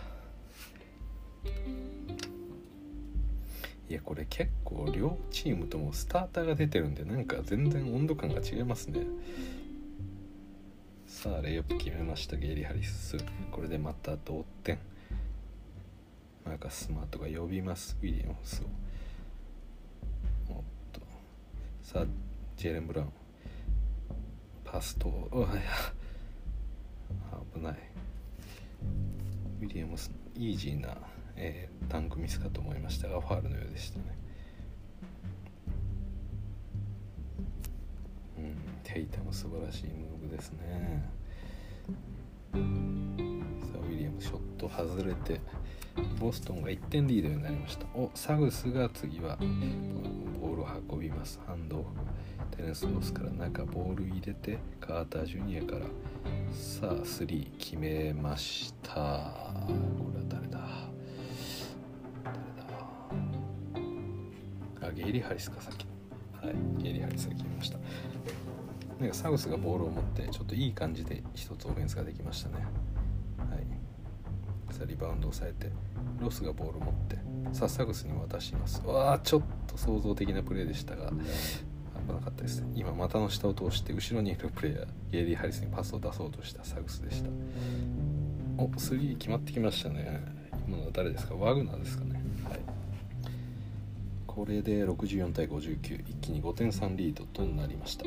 いやこれ結構両チームともスターターが出てるんでなんか全然温度感が違いますね。さあレイアップ決めました。ゲイリー・ハリス。これでまた同点。マーカス・スマートが呼びます。ウィリアムスを。さあジェレン・ブラウン。パスとうわ危ない。ウィリアムスイージーな、えー、タンクミスかと思いましたがファールのようでしたね。うんテイタも素晴らしいムーブですね。さあウィリアムショット外れて。ボストンが1点リードになりました。おサグスが次はボールを運びます。ハンドオフ。テレンス・ロスから中ボール入れてカーター・ジュニアからさあ3決めました。これは誰だ？誰だ？あゲイリー・ハリスかさっきはいゲイリー・ハリスが決めました。なんかサウスがボールを持ってちょっといい感じで一つオフェンスができましたね。さリバウンドを抑えてロスがボールを持ってさあサグスに渡します。わあちょっと想像的なプレーでしたが危なかったですね。今股の下を通して後ろにいるプレイヤーゲイリー・ハリスにパスを出そうとしたサグスでした。お3決まってきましたね。今のは誰ですか？ワグナーですかね。はい。これで64対59一気に5点3リードとなりました。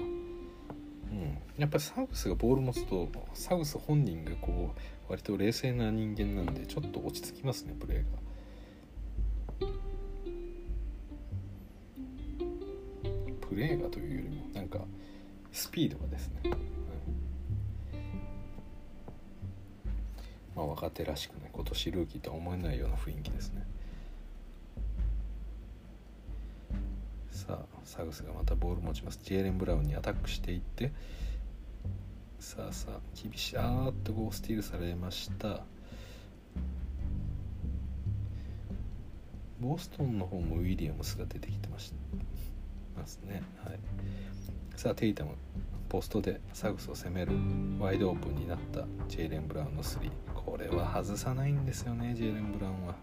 うん。やっぱりサグスがボール持つとサグス本人がこう割と冷静な人間なんでちょっと落ち着きますねプレーが。プレーがというよりもなんかスピードがですね、うん、まあ若手らしくね今年ルーキーとは思えないような雰囲気ですね。さあサグスがまたボール持ちます。ジェーレン・ブラウンにアタックしていってさあさあ厳しいあーっとこうスティールされました。ボストンの方もウィリアムスが出てきてましたますね、はい、さあテイタムポストでサグスを攻めるワイドオープンになったジェイレン・ブラウンの3これは外さないんですよねジェイレン・ブラウンは。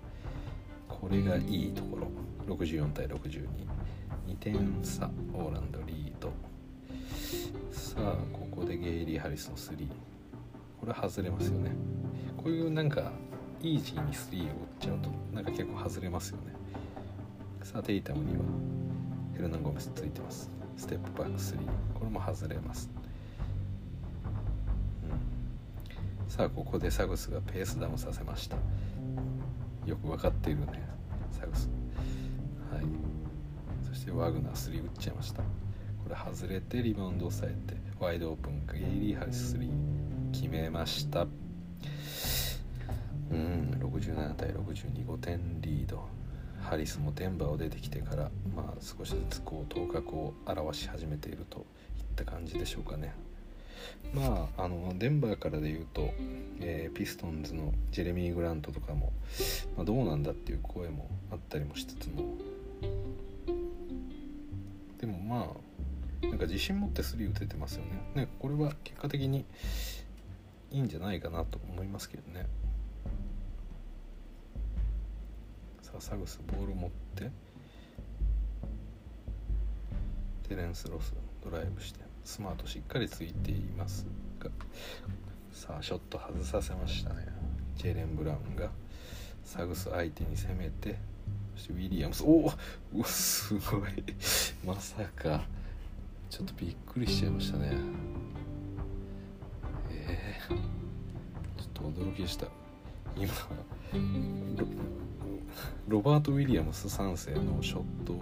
これがいいところ。64対62 2点差オーランドリード。さあここでゲイリー・ハリスの3これ外れますよね。こういうなんかイージーに3を打っちゃうとなんか結構外れますよね。さあテイタムにはヘルナン・ゴメスついてます。ステップバック3これも外れます、うん、さあここでサグスがペースダウンさせました。よく分かっているねサグス。してワグナー3打っちゃいました。これ外れてリバウンド抑えてワイドオープンゲイリー・ハリス3決めました。うん67対625点リード。ハリスもデンバーを出てきてから、まあ、少しずつこう頭角を現し始めているといった感じでしょうかね。まあ、あのデンバーからで言うと、えー、ピストンズのジェレミー・グラントとかも、まあ、どうなんだっていう声もあったりもしつつもでもまあなんか自信持ってスリー打ててますよねねこれは結果的にいいんじゃないかなと思いますけどねさあ。サグスボール持ってテレンス・ロスドライブしてスマートしっかりついていますがさあショット外させましたねジェレン・ブラウンがサグス相手に攻めてウィリアムスおおすごい。まさか。ちょっとびっくりしちゃいましたね。えー、ちょっと驚きでした。今ロバート・ウィリアムス3世のショット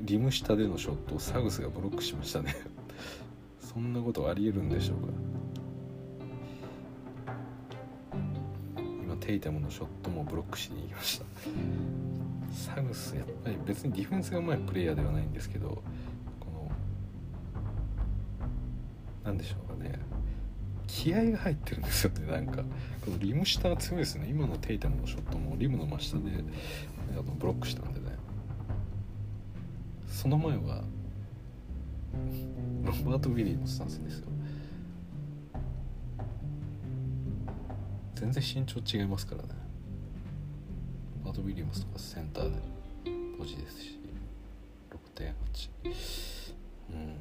リム下でのショットをサグスがブロックしましたね。そんなことありえるんでしょうか。テイタムのショットもブロックしに行きました。サグスやっぱり別にディフェンスがうまいプレイヤーではないんですけどこの何でしょうかね。気合が入ってるんですよねなんか。このリム下が強いですね。今のテイタムのショットもリムの真下であのブロックしたんでね。その前はロバート・ウィリーのスタンスですよ。全然身長違いますからね。バート・ウィリアムスとかセンターでポジですし6.8うん。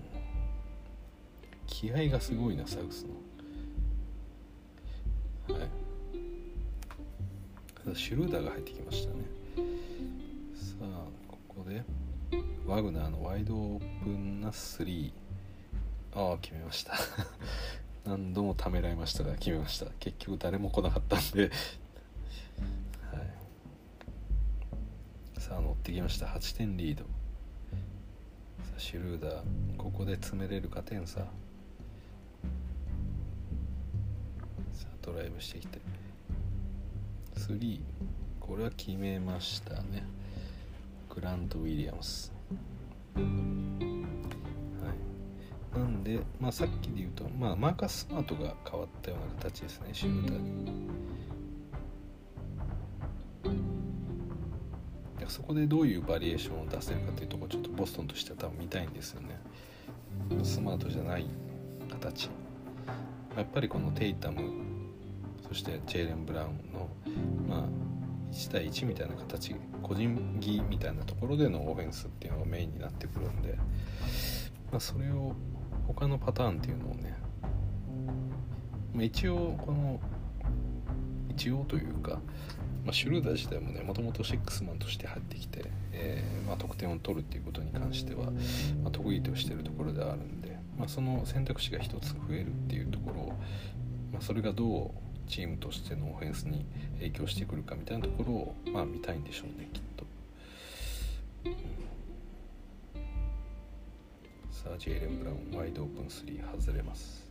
気合がすごいなサウスの。はい。シュルーダーが入ってきましたね。さあここでワグナーのワイドオープンな3ああ決めました。何度もためらいましたが決めました。結局誰も来なかったんで。はい。さあ乗ってきました。8点リード。さあシュルーダー。ここで詰めれるか点差さあドライブしてきて。3これは決めましたね。グラント・ウィリアムス。なんで、まあ、さっきで言うと、まあ、マーカス・スマートが変わったような形ですね。シューターにそこでどういうバリエーションを出せるかというところちょっとボストンとしては多分見たいんですよね。スマートじゃない形。やっぱりこのテイタムそしてジェイレン・ブラウンのまあ1対1みたいな形個人技みたいなところでのオフェンスっていうのがメインになってくるんで、まあ、それを他のパターンっていうのをね、ま、一応この一応というか、まあ、シュルーダー自体もねもともとシックスマンとして入ってきて、えーまあ、得点を取るっていうことに関しては、ま、得意としてるところではあるんで、ま、その選択肢が一つ増えるっていうところを、ま、それがどうチームとしてのオフェンスに影響してくるかみたいなところを、まあ、見たいんでしょうねきっと。さあジェイレン・ブラウンワイドオープン3外れます。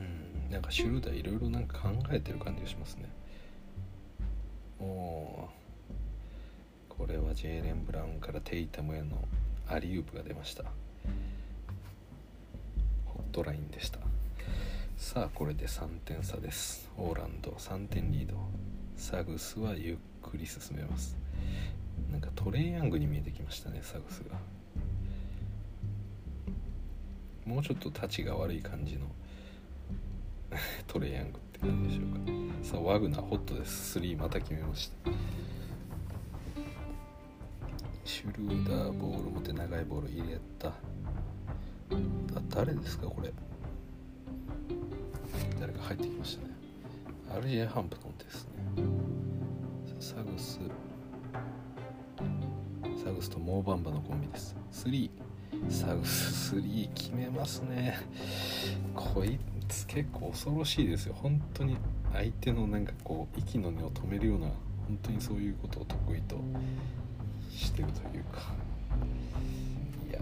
うんなんかシュルーダーいろいろなんか考えてる感じがしますね。おおこれはジェイレン・ブラウンからテイタムへのアリウープが出ました。ホットラインでした。さあこれで3点差です。オーランド3点リード。サグスはゆっくり進めます。なんかトレイヤングに見えてきましたねサグスが。もうちょっと立ちが悪い感じの トレイヤングって感じでしょうか。さあワグナーホットです。3また決めました。シュルーダーボール持って長いボール入れた。あ誰ですかこれ。誰か入ってきましたね。アルジェ・ハンプトンですね。サグス。サグスとモーバンバのコンビです。3サグス3決めますね。こいつ結構恐ろしいですよ。本当に相手のなんかこう息の根を止めるような本当にそういうことを得意としてるというか。いや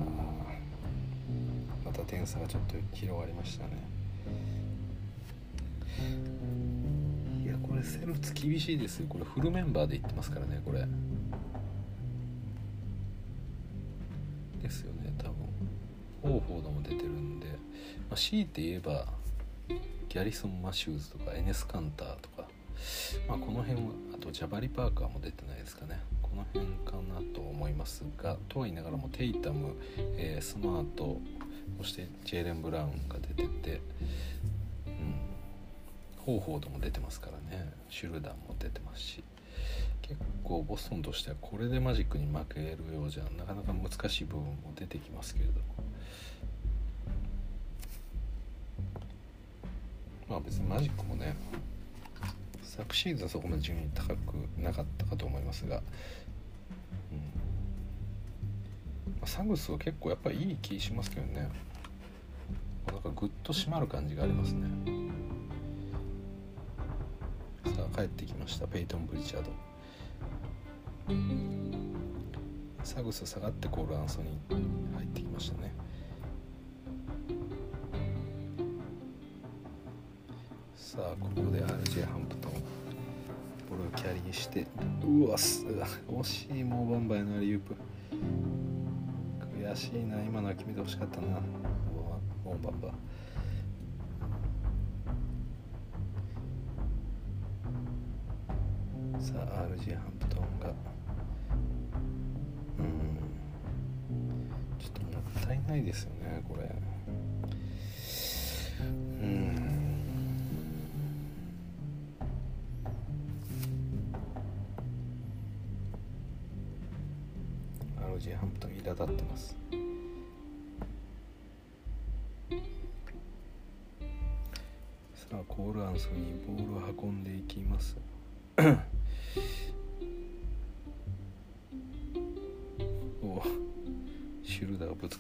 また点差がちょっと広がりましたね。これセルツ厳しいです。よこれフルメンバーでいってますからねこれ。ですよね多分。ホーフォードも出てるんで、まあ、強いて言えばギャリソン・マシューズとかエネス・カンターとか、まあ、この辺はあとジャバリ・パーカーも出てないですかね。この辺かなと思いますがとは言いながらもテイタム、えー、スマートそしてジェイレン・ブラウンが出てて、ホーフォードも出てますからね。シュルダーも出てますし。結構ボストンとしてはこれでマジックに負けるようじゃなかなか難しい部分も出てきますけれども。まあ別にマジックもね昨シーズンそこまで順位高くなかったかと思いますが、うん。まあ、サグスは結構やっぱりいい気しますけどね。なんかグッと締まる感じがありますね。さあ帰ってきました。ペイトン・ブリチャード。サグス下がってコール・アンソニー入ってきましたね。さあここで RJ ハンプトン。ボールをキャリーしてうわす惜しいもうバンバイのアリウープ。悔しいな今のは決めてほしかったな。もうバンバン。あ RJ ハンプトンが。うん。ちょっともったいないですよねこれ。うん。アロジーハンプトン苛立ってます。さあコールアンソニーボールを運んでいきます。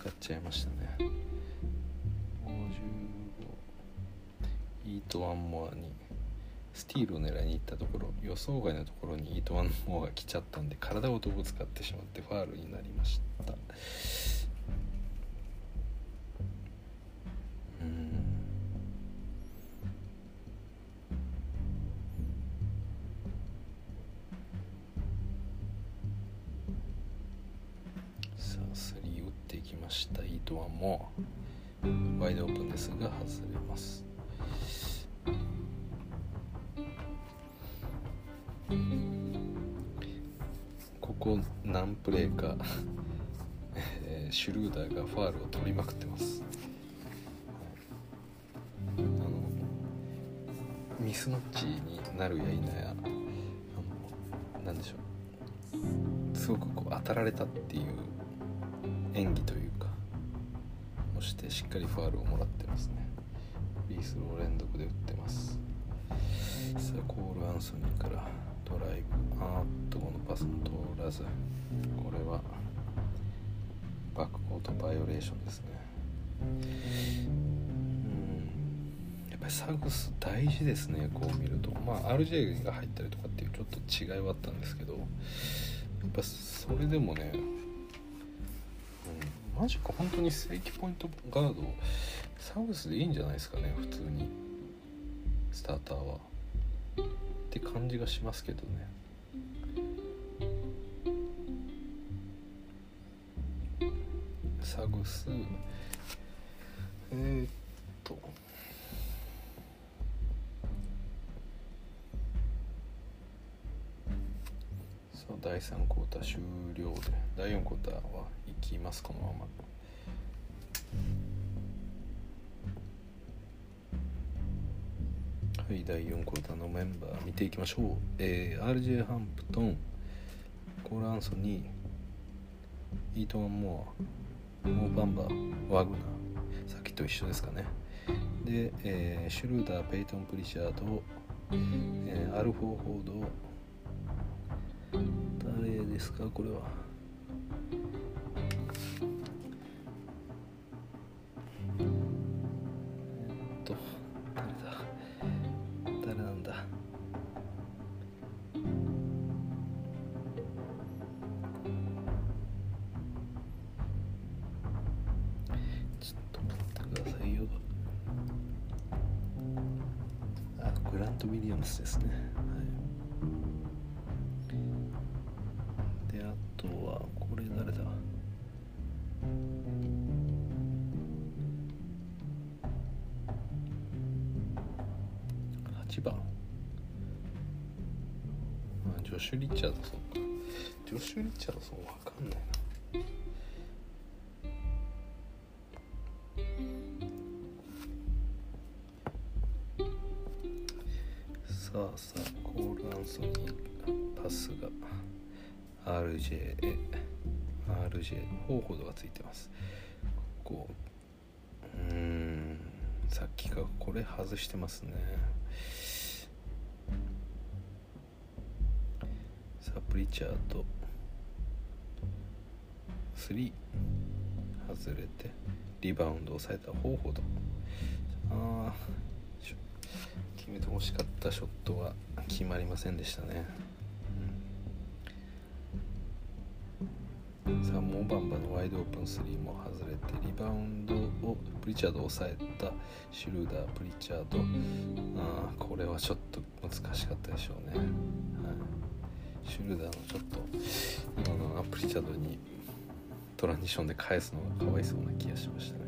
使っちゃいましたね。55イートワンモアに。スティールを狙いに行ったところ予想外のところにイートワンモアが来ちゃったんで体ごとぶつかってしまってファールになりました。トワンもワイドオープンですが外れます。ここ何プレ ーか、シュルーダーがファールを取りまくってます。あのミスマッチになるや否やあのなんでしょう。すごくこう当たられたっていう演技というしてしっかりファールをもらってますね。フリースロー連続で打ってます。さあコール・アンソニーからドライブ。あーっとこのパスも通らず。これはバックコートバイオレーションですね。うん。やっぱりサグス大事ですねこう見ると。まあ RJ が入ったりとかっていうちょっと違いはあったんですけど。やっぱそれでもね、マジか本当に正規ポイントガードサグスでいいんじゃないですかね普通に。スターターは。って感じがしますけどね。サグス。えー、っと。さあ第3クォーター終了で。第4クォーターはきますこのまま。はい第4クォーターのメンバー見ていきましょう、えー、RJ ハンプトンコール・アンソニーイートン・モアモー・バンバーワグナーさっきと一緒ですかね。で、えーシュルーダーペイトン・プリシャード、えーアルホーフォード誰ですか？これは。ますね。サプリチャート。3外れてリバウンドを抑えた方ほどあ決めてほしかったショットは決まりませんでしたね、オバンバのワイドオープン3も外れてリバウンドをプリチャードを抑えたシュルーダープリチャード。あこれはちょっと難しかったでしょうね、はい、シュルーダーのちょっと今のアプリチャードにトランジションで返すのがかわいそうな気がしましたね。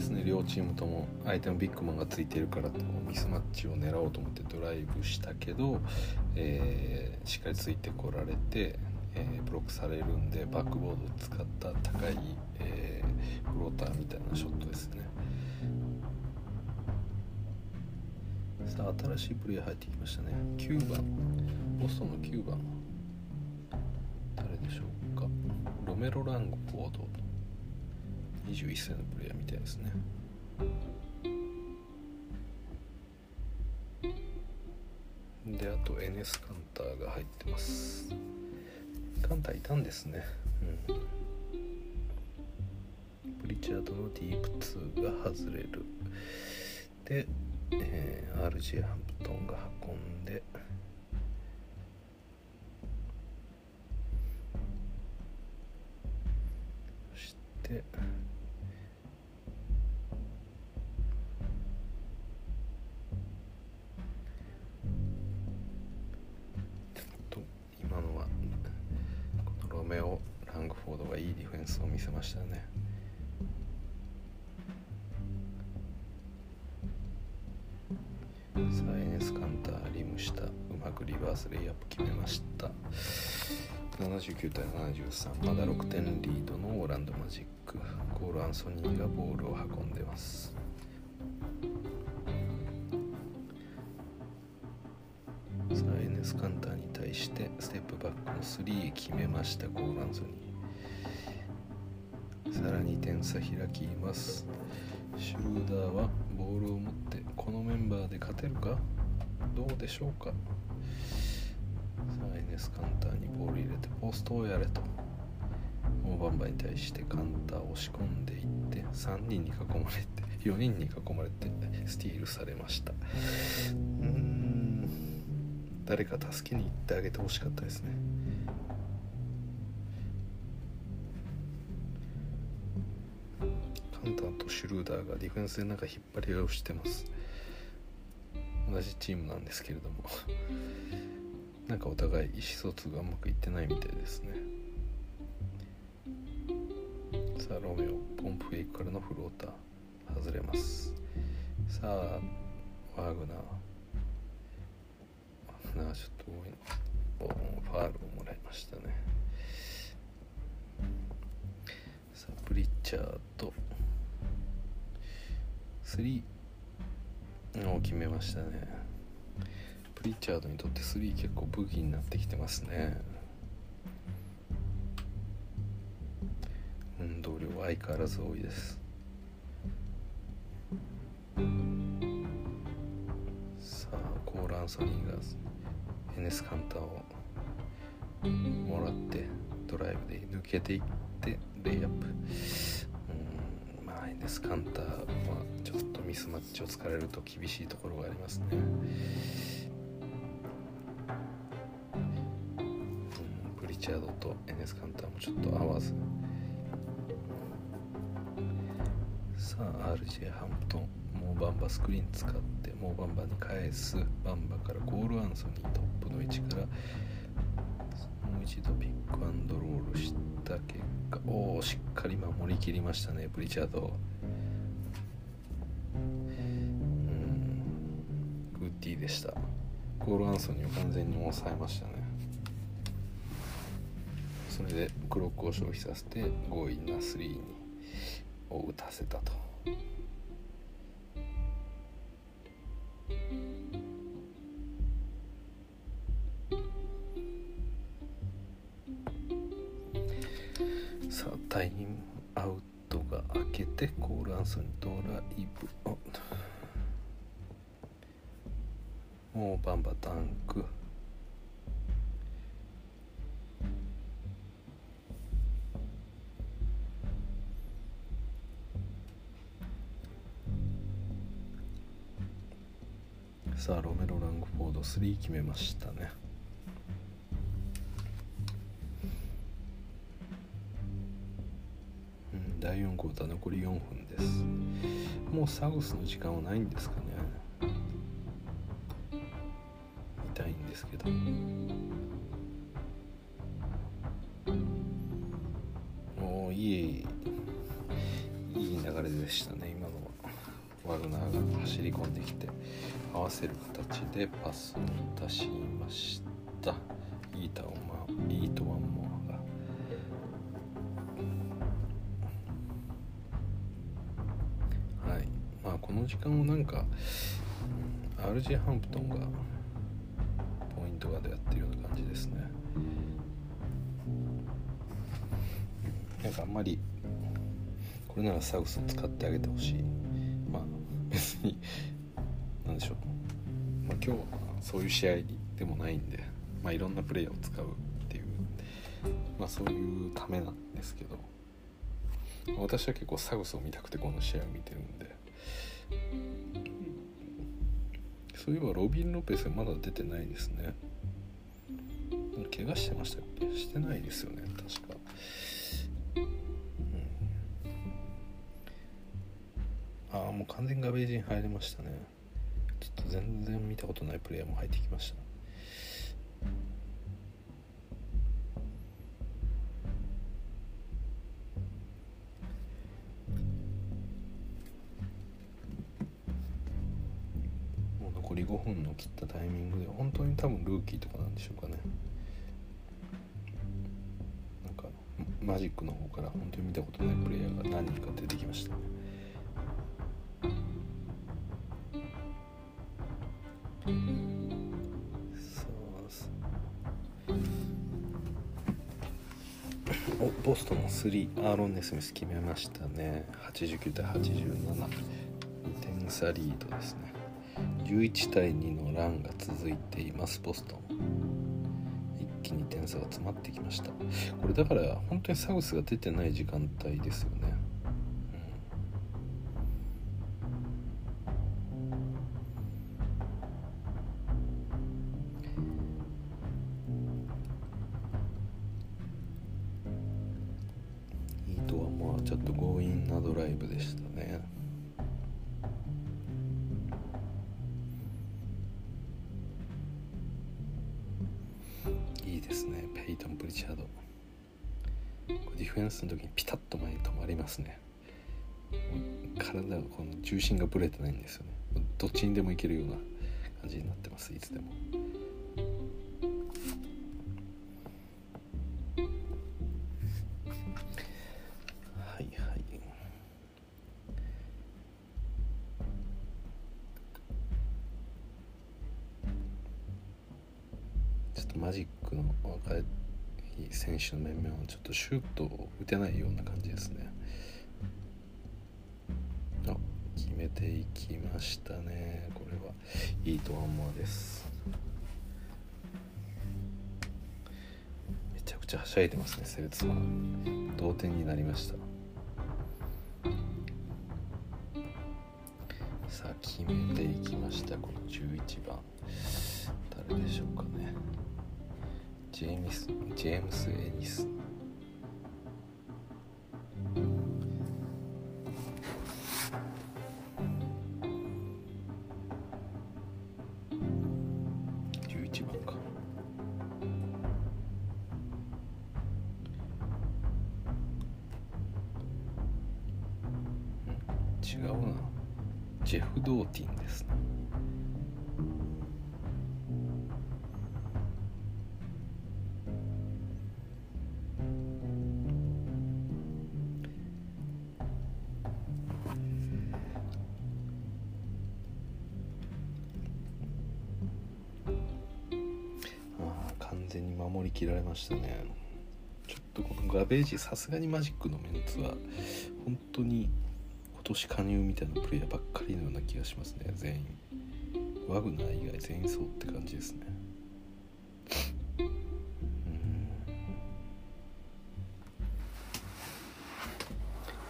ですね。両チームとも相手のビッグマンがついてるからとミスマッチを狙おうと思ってドライブしたけど、えー、しっかりついてこられて、えー、ブロックされるんでバックボードを使った高い、えー、フローターみたいなショットですね。さあ新しいプレーヤー入ってきましたね。9番ボストンの9番誰でしょうか。ロメロ・ラングフォード。21歳のプレイヤーみたいですね。であとエネスカンターが入ってます。カンターいたんですね。うん。プリチャードのディープ2が外れる。で、えー、RJ ハンプトンが運んで。まだ6点リードのオーランドマジック。ゴールアンソニーがボールを運んでます。さあエネスカンターに対してステップバックの3決めました。ゴールアンソニー。さらに点差開きます。シュルーダーはボールを持ってこのメンバーで勝てるか？どうでしょうか？さあエネスカンターにボール入れてポストをやれと。モーバンバに対してカンターを押し込んでいって3人に囲まれて 4人に囲まれてスティールされました。うん。誰か助けに行ってあげてほしかったですね。ハンターとシュルーダーがディフェンスでなんか引っ張り合いをしてます。同じチームなんですけれども。なんかお互い意思疎通がうまくいってないみたいですね。さあロメオポンプフェイクからのフローター外れます。さあワーグナー。ワグナーちょっと多い。ファールをもらいましたね。さあプリッチャーと。3を決めましたね。プリッチャードにとって3結構武器になってきてますね。運動量は相変わらず多いです。さあコール・アンソニーがエネスカンターをもらってドライブで抜けていってレイアップ。うんまあエネスカンターはちょっとミスマッチを突かれると厳しいところがありますね。うん、プリチャードとエネスカンターもちょっと合わず。さあ RJ ハンプトンもうバンバスクリーン使ってもうバンバに返すバンバからゴールアンソニートップの位置からもう一度ピックアンドロールした結果おおしっかり守りきりましたねプリチャード。うーんグッ。ティでした。コール・アンソニーを完全に抑えましたね。それでクロックを消費させて強引な3に。を打たせたと。さあタイムアウトが明けてコール・アンソニドライブ。もうバンバタンク。3決めましたね。うん、第4クォーター残り4分です。もうサウスの時間はないんですかね。でパスを出しました。いいターンマいいとワンモアが。はい。まあこの時間もなんか RG ハンプトンがポイントガードやってるような感じですね。なんかあんまりこれならサウスを使ってあげてほしい。まあ別に、今日はそういう試合でもないんで、まあ、いろんなプレーを使うっていうまあそういうためなんですけど私は結構サウスを見たくてこの試合を見てるんでそういえばロビン・ロペスまだ出てないですね。怪我してましたっけ？してないですよね確か。ああもう完全にガベージに入りましたね。ちょっと全然見たことないプレイヤーも入ってきました。もう残り5分の切ったタイミングで本当に多分ルーキーとかなんでしょうかね。なんかマジックの方から本当に見たことないプレイヤーが何人か出てきました。ねそうす。おボストン3アーロン・ネスミス決めましたね。89対872点差リードですね。11対2のランが続いていますボストン一気に点差が詰まってきました。これだから本当にサウスが出てない時間帯ですよね。ですよね。どっちにでもいけるような感じになってますいつでも。はいはい。ちょっとマジックの若い選手の面々はちょっとシュートを打てないような感じですね。きましたね。これはいいとワンモアです。めちゃくちゃはしゃいでますねセレツマン。同点になりました。さあ決めていきました。この11番。誰でしょうかね。ジェームスジェームス・エニス。全に守りきられましたね。ちょっとこのガベージさすがにマジックのメンツは本当に今年加入みたいなプレイヤーばっかりのような気がしますね。全員ワグナー以外全員そうって感じですね。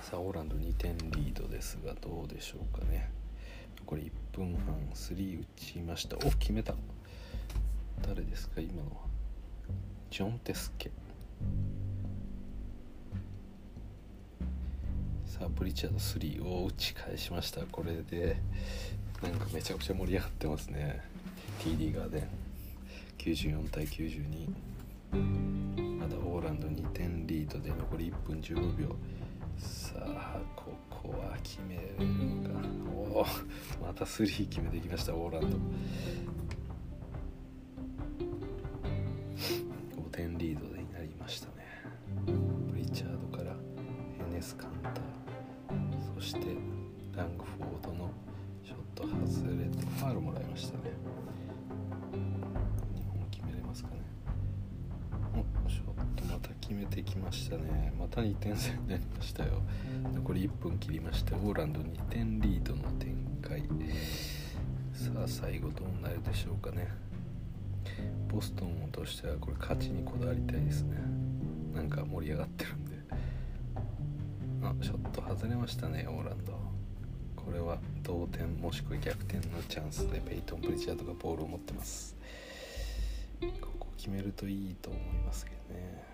さあオーランド2点リードですがどうでしょうかね。これ1分半3打ちました。お決めた。誰ですか？今のは。ジョン・テスケ。さあプリチャード3を打ち返しました。これでなんかめちゃくちゃ盛り上がってますね。TD ガーデン。94対92まだオーランド2点リードで残り1分15秒。さあここは決めるのか。おおまた3決めてきましたオーランド。ネスカンターそしてラングフォードのショット外れてファールもらいましたね。2本決めれますかねおショットまた決めてきましたね。また2点差になりましたよ。残り1分切りましてオーランド2点リードの展開。さあ最後どうなるでしょうかね。ボストンとしてはこれ勝ちにこだわりたいですね。なんか盛り上がってるんで。ショット外れましたねオーランド。これは同点もしくは逆転のチャンスでペイトン・プリチャードがボールを持ってます。ここ決めるといいと思いますけどね、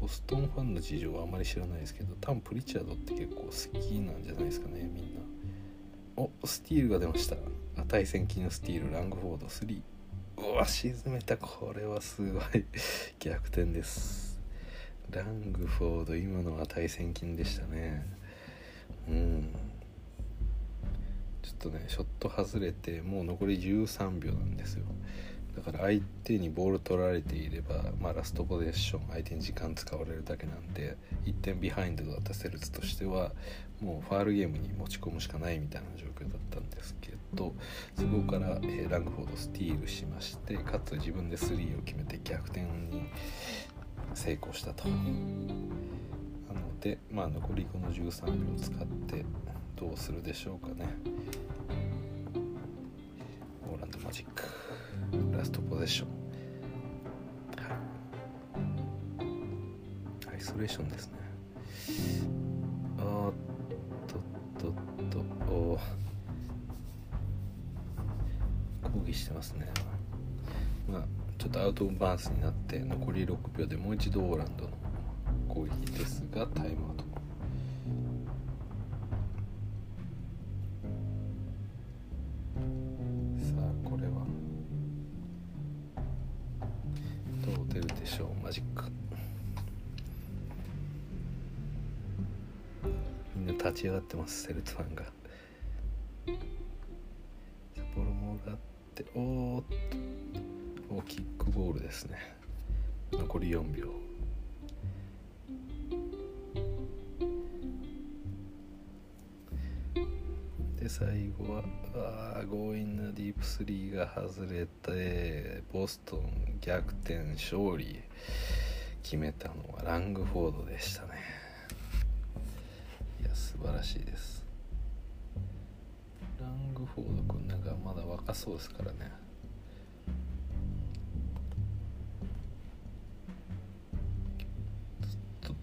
ボストンファンの事情はあまり知らないですけど多分プリチャードって結構好きなんじゃないですかねみんな。おスティールが出ました。値千金のスティールラングフォード3うわ沈めた。これはすごい。逆転です。ラングフォード今のは値千金でしたね。うん。ちょっとねショット外れてもう残り13秒なんですよ。だから相手にボール取られていれば、まあ、ラストポゼッション相手に時間使われるだけなんで1点ビハインドだったセルツとしてはもうファールゲームに持ち込むしかないみたいな状況だったんですけどそこから、えー、ラングフォードスティールしましてかつ自分でスリーを決めて逆転に成功したと。なので、まあ、残りこの13秒を使ってどうするでしょうかね。オーランドマジック。ラストポゼッション。はい。アイソレーションですね。あーっとっとっと。お抗議してますね。まあちょっとアウトバースになって残り6秒でもう一度オーランドの攻撃ですがタイムアウトさあ、これは。どう出るでしょう、マジか。みんな立ち上がってますセルツファンがボールもらっておーっとおキックボールですね。残り4秒。で最後はあ強引なディープスリーが外れてボストン逆転勝利。決めたのはラングフォードでしたね。いや素晴らしいです。ラングフォード君なんかまだ若そうですからね。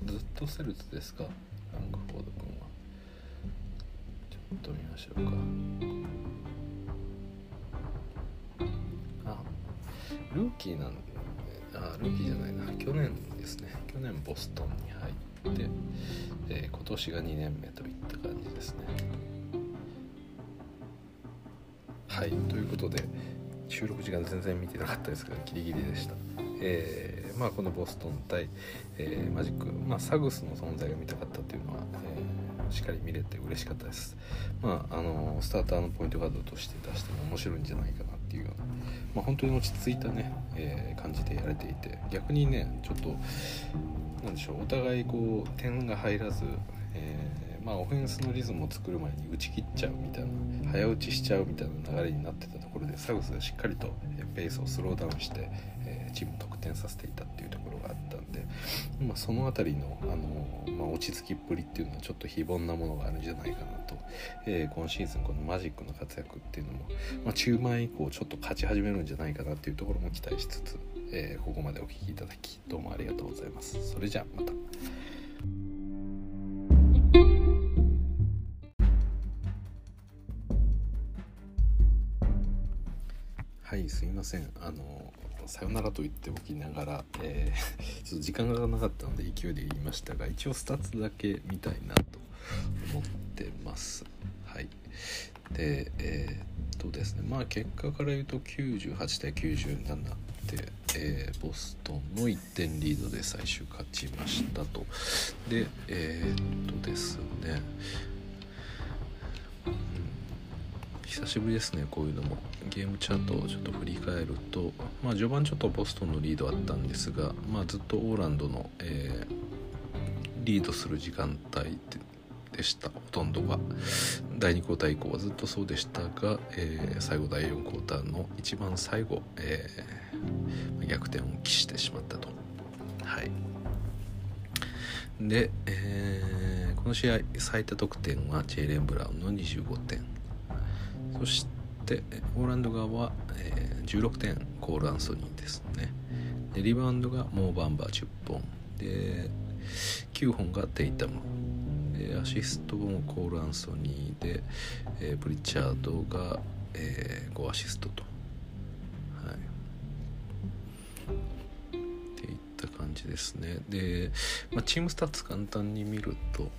ずっとセルツですか？ラングフォード君は。ちょっと見ましょうか。あルーキーなんあルーキーじゃないな。去年ですね。去年ボストンに入って、えー、今年が2年目といった感じですね。はいということで収録時間全然見てなかったですがギリギリでした。えー、まあ、このボストン対、えー、マジック、まあ、サグスの存在が見たかったというのは、えー、しっかり見れて嬉しかったです。まあ、あのスターターのポイントガードとして出しても面白いんじゃないかなっていうような、まあ、本当に落ち着いたね、え感じでやれていて逆にねちょっとなんでしょうお互いこう点が入らず、えー、まあ、オフェンスのリズムを作る前に打ち切っちゃうみたいな早打ちしちゃうみたいな流れになってたところでサグスがしっかりとペースをスローダウンして、えー、チーム得点させていたっていうところがあったんで、まあ、その辺りのあの、まあ、落ち着きっぷりっていうのはちょっと非凡なものがあるんじゃないかなと、えー、今シーズンこのマジックの活躍っていうのも、まあ、中盤以降ちょっと勝ち始めるんじゃないかなっていうところも期待しつつえー、ここまでお聴きいただきどうもありがとうございます。それじゃあまた。はいすいませんあのさよならと言っておきながら、えー、ちょっと時間がなかったので勢いで言いましたが一応スタッツだけ見たいなと思ってます。はい。でえー、っとですねまあ結果から言うと98対97で、えー、ボストンの1点リードで最終勝ちましたと。でえー、っとですね久しぶりですねこういうのも。ゲームチャートをちょっと振り返ると、まあ、序盤ちょっとボストンのリードあったんですが、まあ、ずっとオーランドの、えー、リードする時間帯でした。ほとんどが。第2クォーター以降はずっとそうでしたが、えー、最後第4クォーターの一番最後、えー、逆転を喫してしまったと。はい。で、えー、この試合最多得点はジェイレン・ブラウンの25点。そしてオーランド側は、えー、16点コール・アンソニーですね。でリバウンドがモーバンバー10本。で9本がテイタム。でアシストもコール・アンソニーで、えー、プリチャードが、えー、5アシストと、はい、っていった感じですね。で、まあ、チームスタッツ簡単に見ると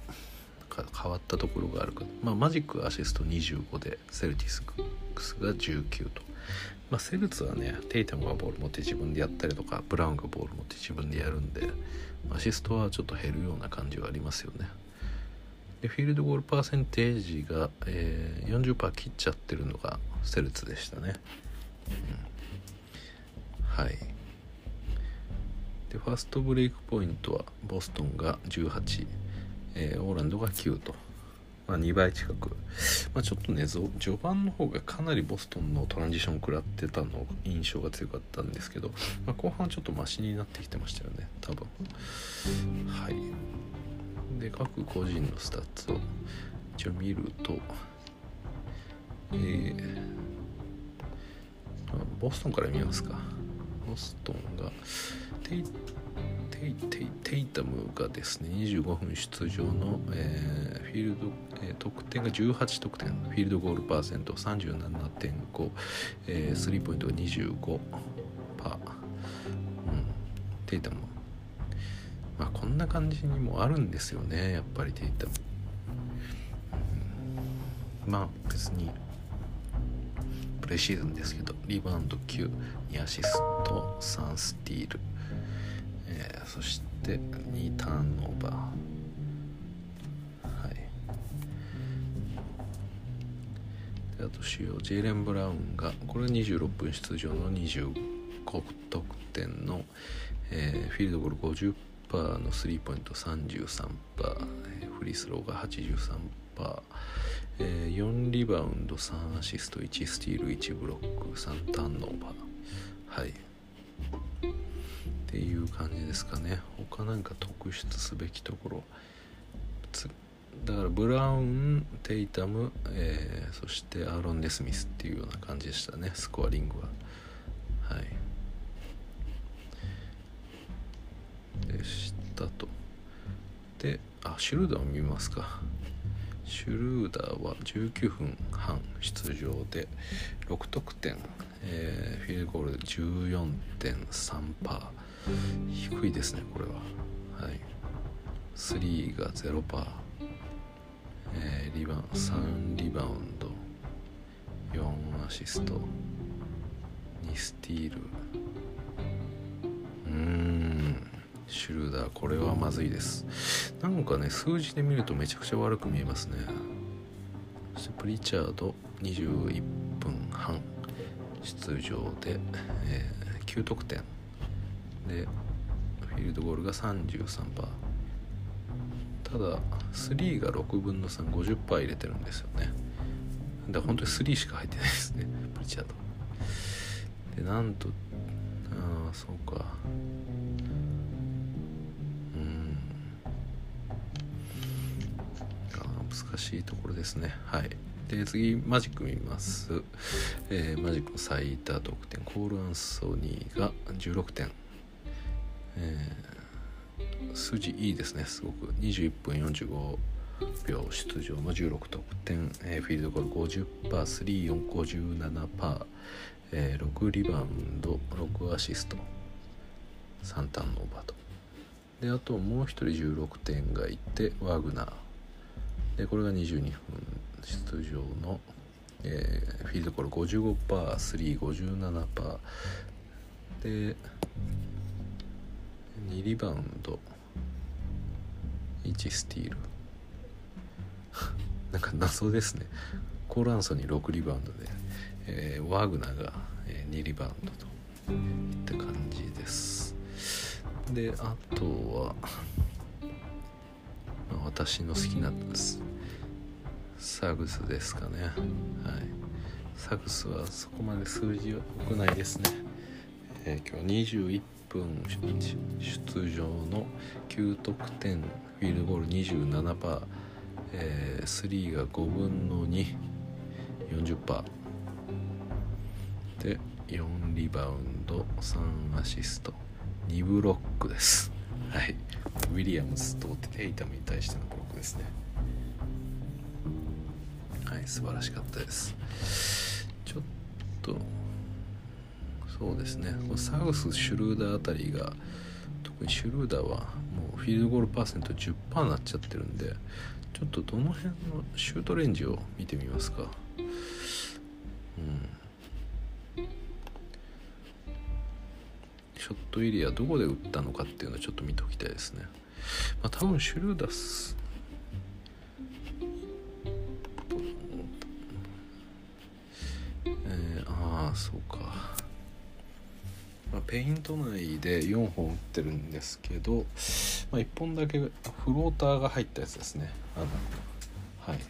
変わったところがあるか、まあ、マジックアシスト25でセルティスが19と、まあ、セルツはねテイタムがボール持って自分でやったりとかブラウンがボール持って自分でやるんでアシストはちょっと減るような感じはありますよね。でフィールドゴールパーセンテージが、えー、40%切っちゃってるのがセルツでしたね、うん、はい。でファーストブレイクポイントはボストンが18えー、オーランドが9と、まあ、2倍近く、まあ、ちょっとね序盤の方がかなりボストンのトランジション食らってたの印象が強かったんですけど、まあ、後半ちょっとマシになってきてましたよね多分。はい。で各個人のスタッツを一応見るとえー、ボストンから見ますか。ボストンがテイテイテイタムがですね25分出場の、えー、フィールド、えー、得点が18得点。フィールドゴールパーセント。37.5、えー、スリーポイントが25パー、うん、テイタム。まあこんな感じにもあるんですよね。やっぱりテイタム、うん、まあ別にプレシーズンですけどリバウンド9 2アシスト3スティール、そして2ターンオーバー。はい。であと主要ジェイレン・ブラウンがこれ26分出場の25得点の、えー、フィールドゴール50%のスリーポイント33%、えー、フリースローが83%えー、4リバウンド3アシスト1スティール1ブロック3ターンオーバー。はい。っていう感じですかね。他なんか特筆すべきところ。だからブラウンテイタム、えー、そしてアーロン・デスミスっていうような感じでしたね。スコアリングは。はい。でしたと。であシュルーダーを見ますか。シュルーダーは19分半出場で6得点、えー、フィールドゴール14.3%低いですねこれは。はい。3が0パー、えー、リバウン3リバウンド。4アシスト。2スティール。うーん。シュルーダーこれはまずいです。なんかね数字で見るとめちゃくちゃ悪く見えますね。そしてプリチャード21分半。出場で、えー、9得点。でフィールドゴールが33%ただ3が6分の350%入れてるんですよね。だから本当に3しか入ってないですね プリチャードでなんとああそうか。うん。あ難しいところですね。はい。で次マジック見ます、えー、マジックの最多得点コール・アンソニーが16点。えー、数字いいですねすごく。21分45秒出場の16得点、えー、フィールドゴール 50%3457%、えー、6リバウンド6アシスト。3ターンオーバーと。であともう1人16点がいてワグナー。でこれが22分出場の、えー、フィールドコール 55%357% で2リバウンド。1スティール。なんか謎ですね。コール・アンソニー6リバウンドで、えー、ワグナーが、2リバウンドといった感じです。であとは、まあ、私の好きなサグスですかね。はい。サグスはそこまで数字は多くないですね、えー、今日21分出場の9得点フィールドゴール27%、えー、3が5分の240%で4リバウンド3アシスト。2ブロックです。はい。ウィリアムスとテイタムに対してのブロックですね。はい素晴らしかったです。ちょっとそうですね。サウスシュルーダーあたりが特にシュルーダーはもうフィールドゴールパーセント10%になっちゃってるんでちょっとどの辺のシュートレンジを見てみますか。うん。ショットエリアどこで打ったのかっていうのをちょっと見ておきたいですね。まあ多分シュルーダースえー、ああそうか。まあ、ペイント内で4本打ってるんですけど、まあ、1本だけフローターが入ったやつですね。あのはい。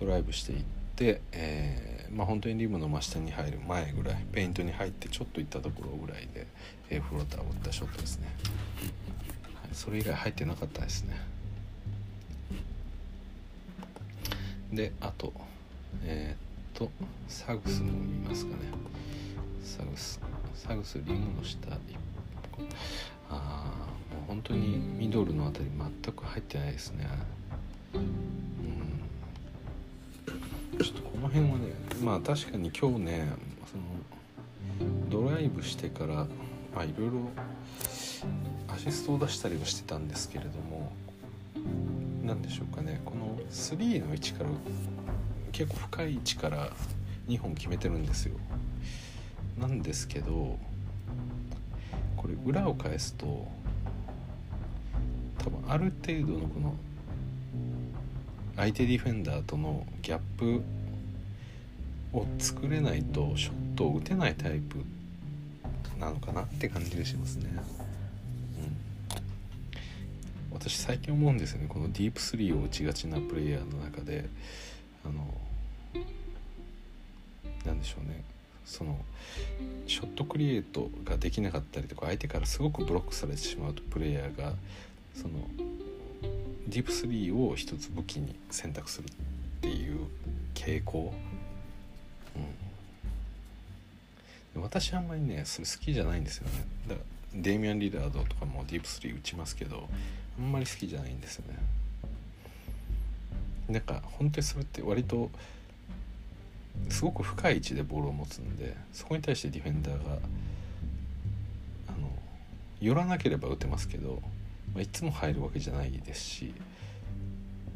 ドライブしていって、えー、まあ本当にリムの真下に入る前ぐらいペイントに入ってちょっといったところぐらいで、えー、フローターを打ったショットですね、はい、それ以外入ってなかったですね。であとえー、っとサグスも見ますかね。サグスサグスリムの下ああもう本当にミドルのあたり全く入ってないですね。うん。ちょっとこの辺はねまあ確かに今日ねそのドライブしてからまあいろいろアシストを出したりはしてたんですけれども何でしょうかねこの3の位置から結構深い位置から2本決めてるんですよなんですけどこれ裏を返すと多分ある程度のこの相手ディフェンダーとのギャップを作れないとショットを打てないタイプなのかなって感じがしますね。うん、私最近思うんですよね。このディープスリーを打ちがちなプレイヤーの中であのなんでしょうね。そのショットクリエイトができなかったりとか相手からすごくブロックされてしまうとプレイヤーがそのディープスリーを一つ武器に選択するっていう傾向、うん、私あんまりねそれ好きじゃないんですよね。だからデイミアン・リラードとかもディープスリー打ちますけどあんまり好きじゃないんですよね。なんか本当にそれって割とすごく深い位置でボールを持つんでそこに対してディフェンダーがあの寄らなければ打てますけど、まあ、いつも入るわけじゃないですし、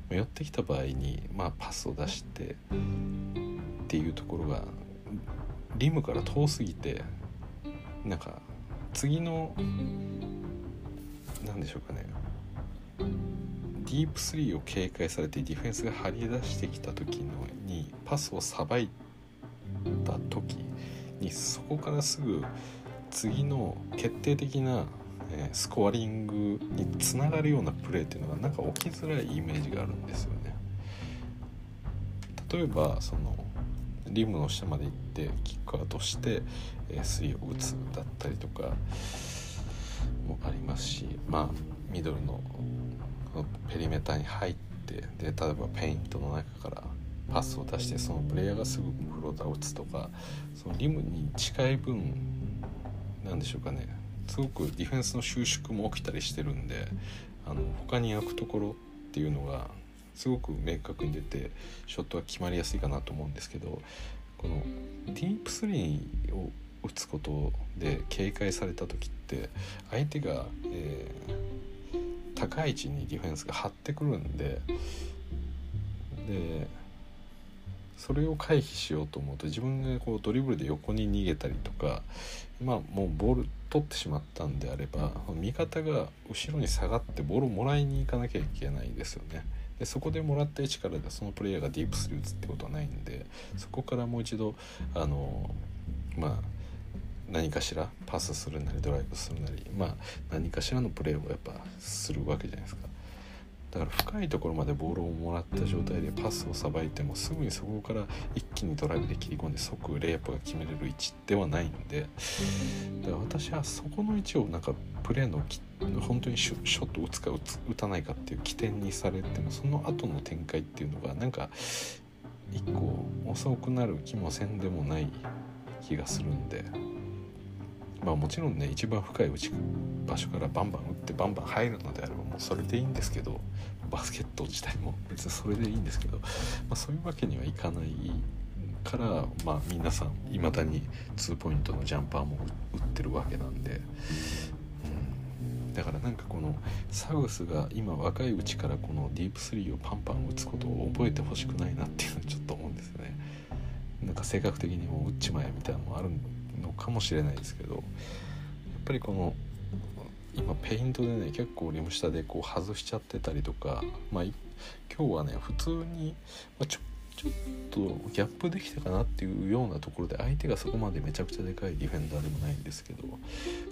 まあ、寄ってきた場合に、まあ、パスを出してっていうところがリムから遠すぎてなんか次の何でしょうかねディープスリーを警戒されてディフェンスが張り出してきた時のにパスをさばいた時にそこからすぐ次の決定的な、スコアリングにつながるようなプレーっていうのがなんか起きづらいイメージがあるんですよね。例えばそのリムの下まで行ってキックアウトして、スリーを打つだったりとかもありますしまあミドルのペリメーターに入ってで例えばペイントの中からパスを出してそのプレイヤーがすぐフローターを打つとかそのリムに近い分なんでしょうかね。すごくディフェンスの収縮も起きたりしてるんであの他に焼くところっていうのがすごく明確に出てショットが決まりやすいかなと思うんですけどこのディープスリーを打つことで警戒された時って相手が、えー、高い位置にディフェンスが張ってくるんででそれを回避しようと思うと自分がこうドリブルで横に逃げたりとかまあもうボール取ってしまったんであれば味方が後ろに下がってボールをもらいに行かなきゃいけないですよね。でそこでもらった位置からでそのプレイヤーがディープスリー打つってことはないんでそこからもう一度あのまあ何かしらパスするなりドライブするなりまあ何かしらのプレーをやっぱするわけじゃないですか。だから深いところまでボールをもらった状態でパスをさばいてもすぐにそこから一気にドライブで切り込んで即レイアップが決めれる位置ではないんでだから私はそこの位置をなんかプレーの本当にショット打つか打つ打たないかっていう起点にされてもその後の展開っていうのがなんか一個遅くなる気もせんでもない気がするんで。まあもちろんね一番深い打ち場所からバンバン打ってバンバン入るのであればもうそれでいいんですけどバスケット自体も別にそれでいいんですけど、まあ、そういうわけにはいかないから、まあ、皆さんいまだに2ポイントのジャンパーも打ってるわけなんで、うん、だからなんかこのサウスが今若いうちからこのディープスリーをパンパン打つことを覚えてほしくないなっていうのはちょっと思うんですよね。なんか性格的にも打っちまえみたいなのもあるのかもしれないですけどやっぱりこの今ペイントでね結構リム下でこう外しちゃってたりとかまあ今日はね普通に、まあ、ちょちょっとギャップできたかなっていうようなところで相手がそこまでめちゃくちゃでかいディフェンダーでもないんですけど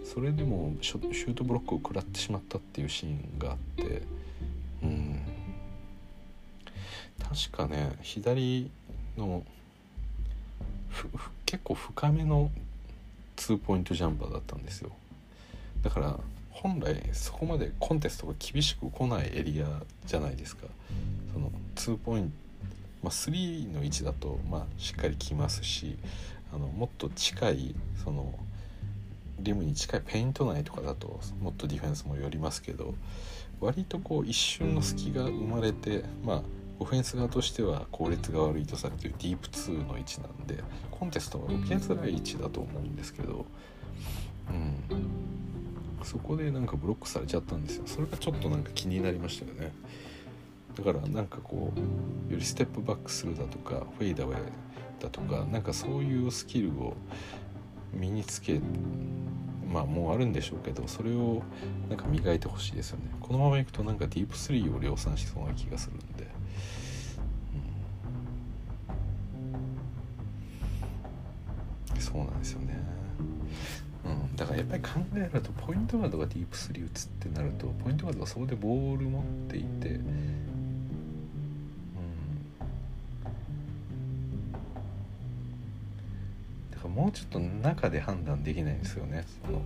それでもシュートブロックを食らってしまったっていうシーンがあってうん。確かね左の結構深めの2ポイントジャンパーだったんですよ。だから本来そこまでコンテストが厳しく来ないエリアじゃないですか。その2ポイント、まあ、3の位置だとまあしっかり来ますしあのもっと近いそのリムに近いペイント内とかだともっとディフェンスも寄りますけど割とこう一瞬の隙が生まれてまあオフェンス側としては効率が悪いとされているディープ2の位置なんでコンテストが受けづらい位置だと思うんですけど、うん、そこでなんかブロックされちゃったんですよ。それがちょっとなんか気になりましたよね。だからなんかこうよりステップバックするだとかフェイダウェイだとかなんかそういうスキルを身につけまあもうあるんでしょうけどそれをなんか磨いてほしいですよね。このままいくとなんかディープ3を量産しそうな気がするんで、そうなんですよね。うん、だからやっぱり考えるとポイントガードがディープスリー打つってなるとポイントガードがそこでボール持っていて、うん、だからもうちょっと中で判断できないんですよね。その、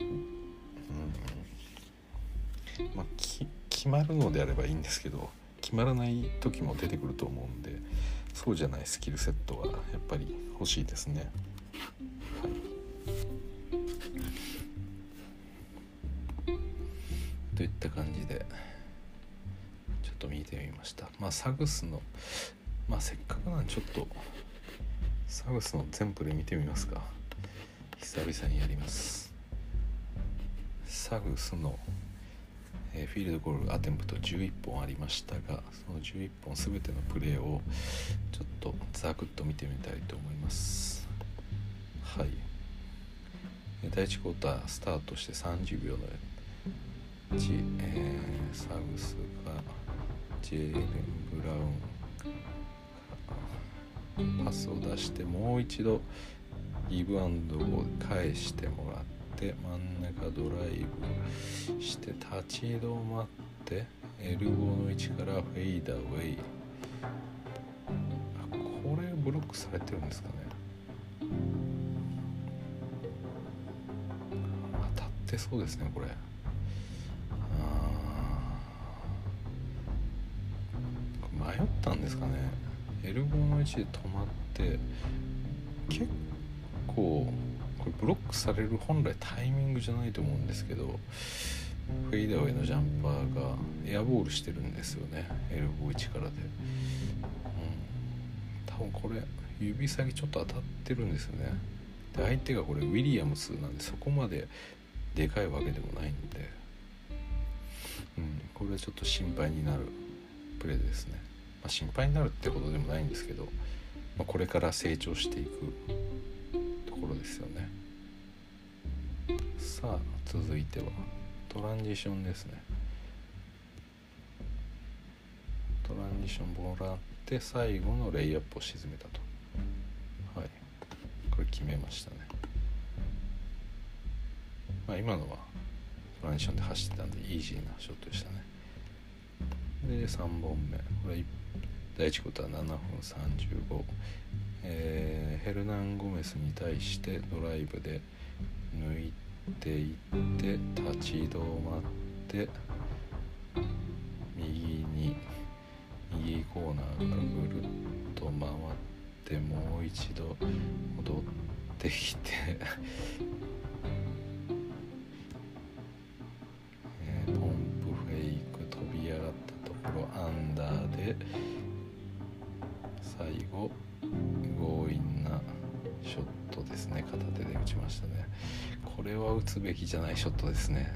うん。まあ、き決まるのであればいいんですけど決まらない時も出てくると思うんでそうじゃないスキルセットはやっぱり欲しいですね。といった感じでちょっと見てみました。まあサグスのまあせっかくなんでちょっとサグスの全プレ見てみますか。久々にやります。サグスの、えー、フィールドゴールアテンプト11本ありましたがその11本全てのプレーをちょっとザクッと見てみたいと思います。はい。第1クォータースタートして30秒のチ、えー、サウスがジェーレン・ブラウン。パスを出してもう一度ギブアンドを返してもらって真ん中ドライブして立ち止まってエルボーの位置からフェイダーウェイ。あこれブロックされてるんですかね。当たってそうですねこれ。迷ったんですかね。エルボーの位置で止まって結構これブロックされる本来タイミングじゃないと思うんですけどフェイダーウェイのジャンパーがエアボールしてるんですよね。エルボー位置からで、うん、多分これ指先ちょっと当たってるんですよね。で相手がこれウィリアムスなんでそこまででかいわけでもないんで、うん、これはちょっと心配になるプレーですね、まあ、心配になるってことでもないんですけど、まあ、これから成長していくところですよね。さあ続いてはトランジションですね。トランジションもらって最後のレイアップを沈めたと。はい。これ決めましたね。まあ今のはトランジションで走ってたんでイージーなショットでしたね。で3本目。これ第1クォーター7分35、えー、ヘルナン・ゴメスに対してドライブで抜いていって立ち止まって右に右コーナーからぐるっと回ってもう一度戻ってきてしたね。これは打つべきじゃないショットですね。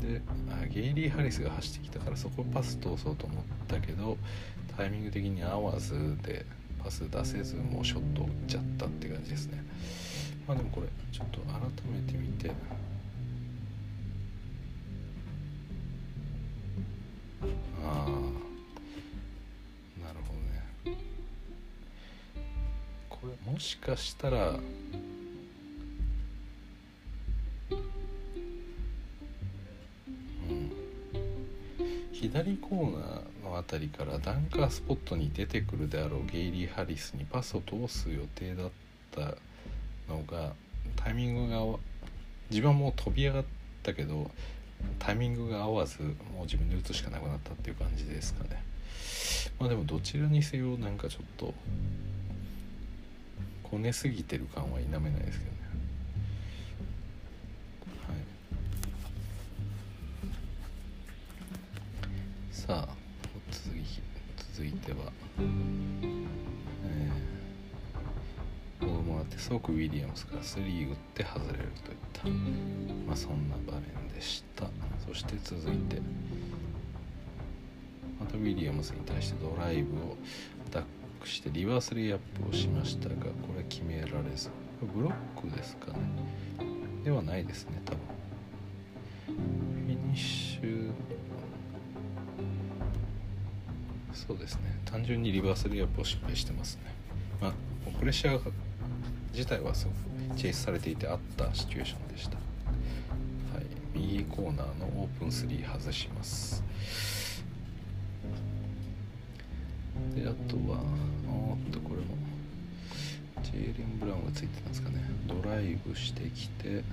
でゲイリー・ハリスが走ってきたからそこパス通そうと思ったけどタイミング的に合わずでパス出せずもうショット打っちゃったって感じですね。まあでもこれちょっと改めて見て。ああこれもしかしたら左コーナーの辺りからダンカースポットに出てくるであろうゲイリー・ハリスにパスを通す予定だったのがタイミングが自分はもう飛び上がったけどタイミングが合わずもう自分で打つしかなくなったっていう感じですかね。まあでもどちらにせよなんかちょっとこねすぎてる感は否めないですけどねさあ続き続いては、えー、ボールもらって即ウィリアムスからスリー打って外れるといったまあそんな場面でしたそして続いてまたウィリアムスに対してドライブをクしてリバースレイアップをしましたがこれ決められず。ブロックですかね。ではないですね多分。フィニッシュ。そうですね。単純にリバースレイアップを失敗してますね。まあプレッシャー自体はすごくチェイスされていてあったシチュエーションでした。はい。右コーナーのオープン3外します。であとはおっとこれも。ジェイレン・ブラウンがついてたんですかね。ドライブしてきて。う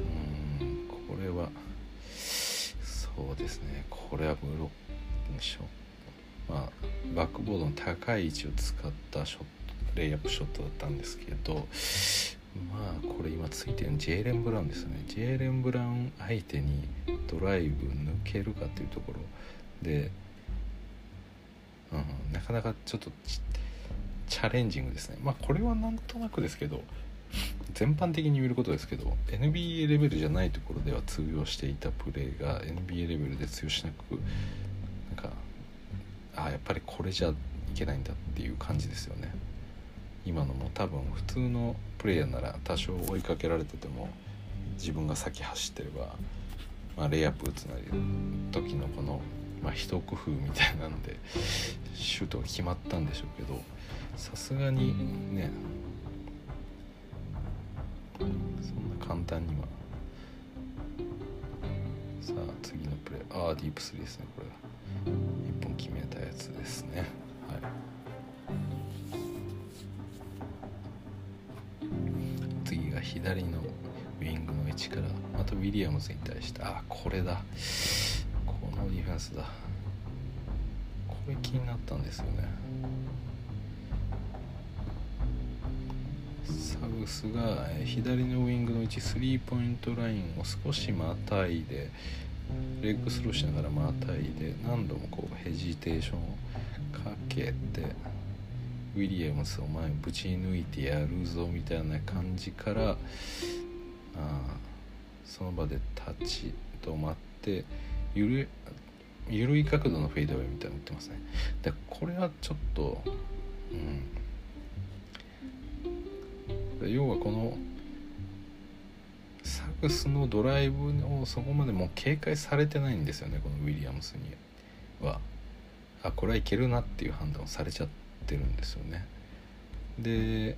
んこれはそうですね。これはブロックショまあバックボードの高い位置を使ったショットレイアップショットだったんですけどまあこれ今ついてるジェイレン・ブラウンですね。ジェイレン・ブラウン相手にドライブ抜けるかっていうところで、うん、なかなかちょっとチャレンジングですね。まあこれはなんとなくですけど全般的に見ることですけど NBA レベルじゃないところでは通用していたプレーが NBA レベルで通用しなくなんかああやっぱりこれじゃいけないんだっていう感じですよね。今のも多分普通のプレイヤーなら多少追いかけられてても自分が先走ってれば、まあ、レイアップ打つなり時のこの、まあ、一工夫みたいなんでシュートが決まったんでしょうけどさすがにねそんな簡単には。さあ次のプレーああディープスリーですねこれ1本決めたやつですね。はい。次が左のウィングの位置からまたウィリアムズに対して。あこれだこのディフェンスだ。これ気になったんですよね。サグスが左のウイングの位置スリーポイントラインを少しまたいでレッグスローしながらまたいで何度もこうヘジテーションをかけてウィリアムスを前にぶち抜いてやるぞみたいな感じからあその場で立ち止まってゆる緩い角度のフェイドウェイみたいなの打ってますね。でこれはちょっとうん。要はこのサグスのドライブをそこまでもう警戒されてないんですよねこのウィリアムスには。あこれはいけるなっていう判断をされちゃってるんですよね。で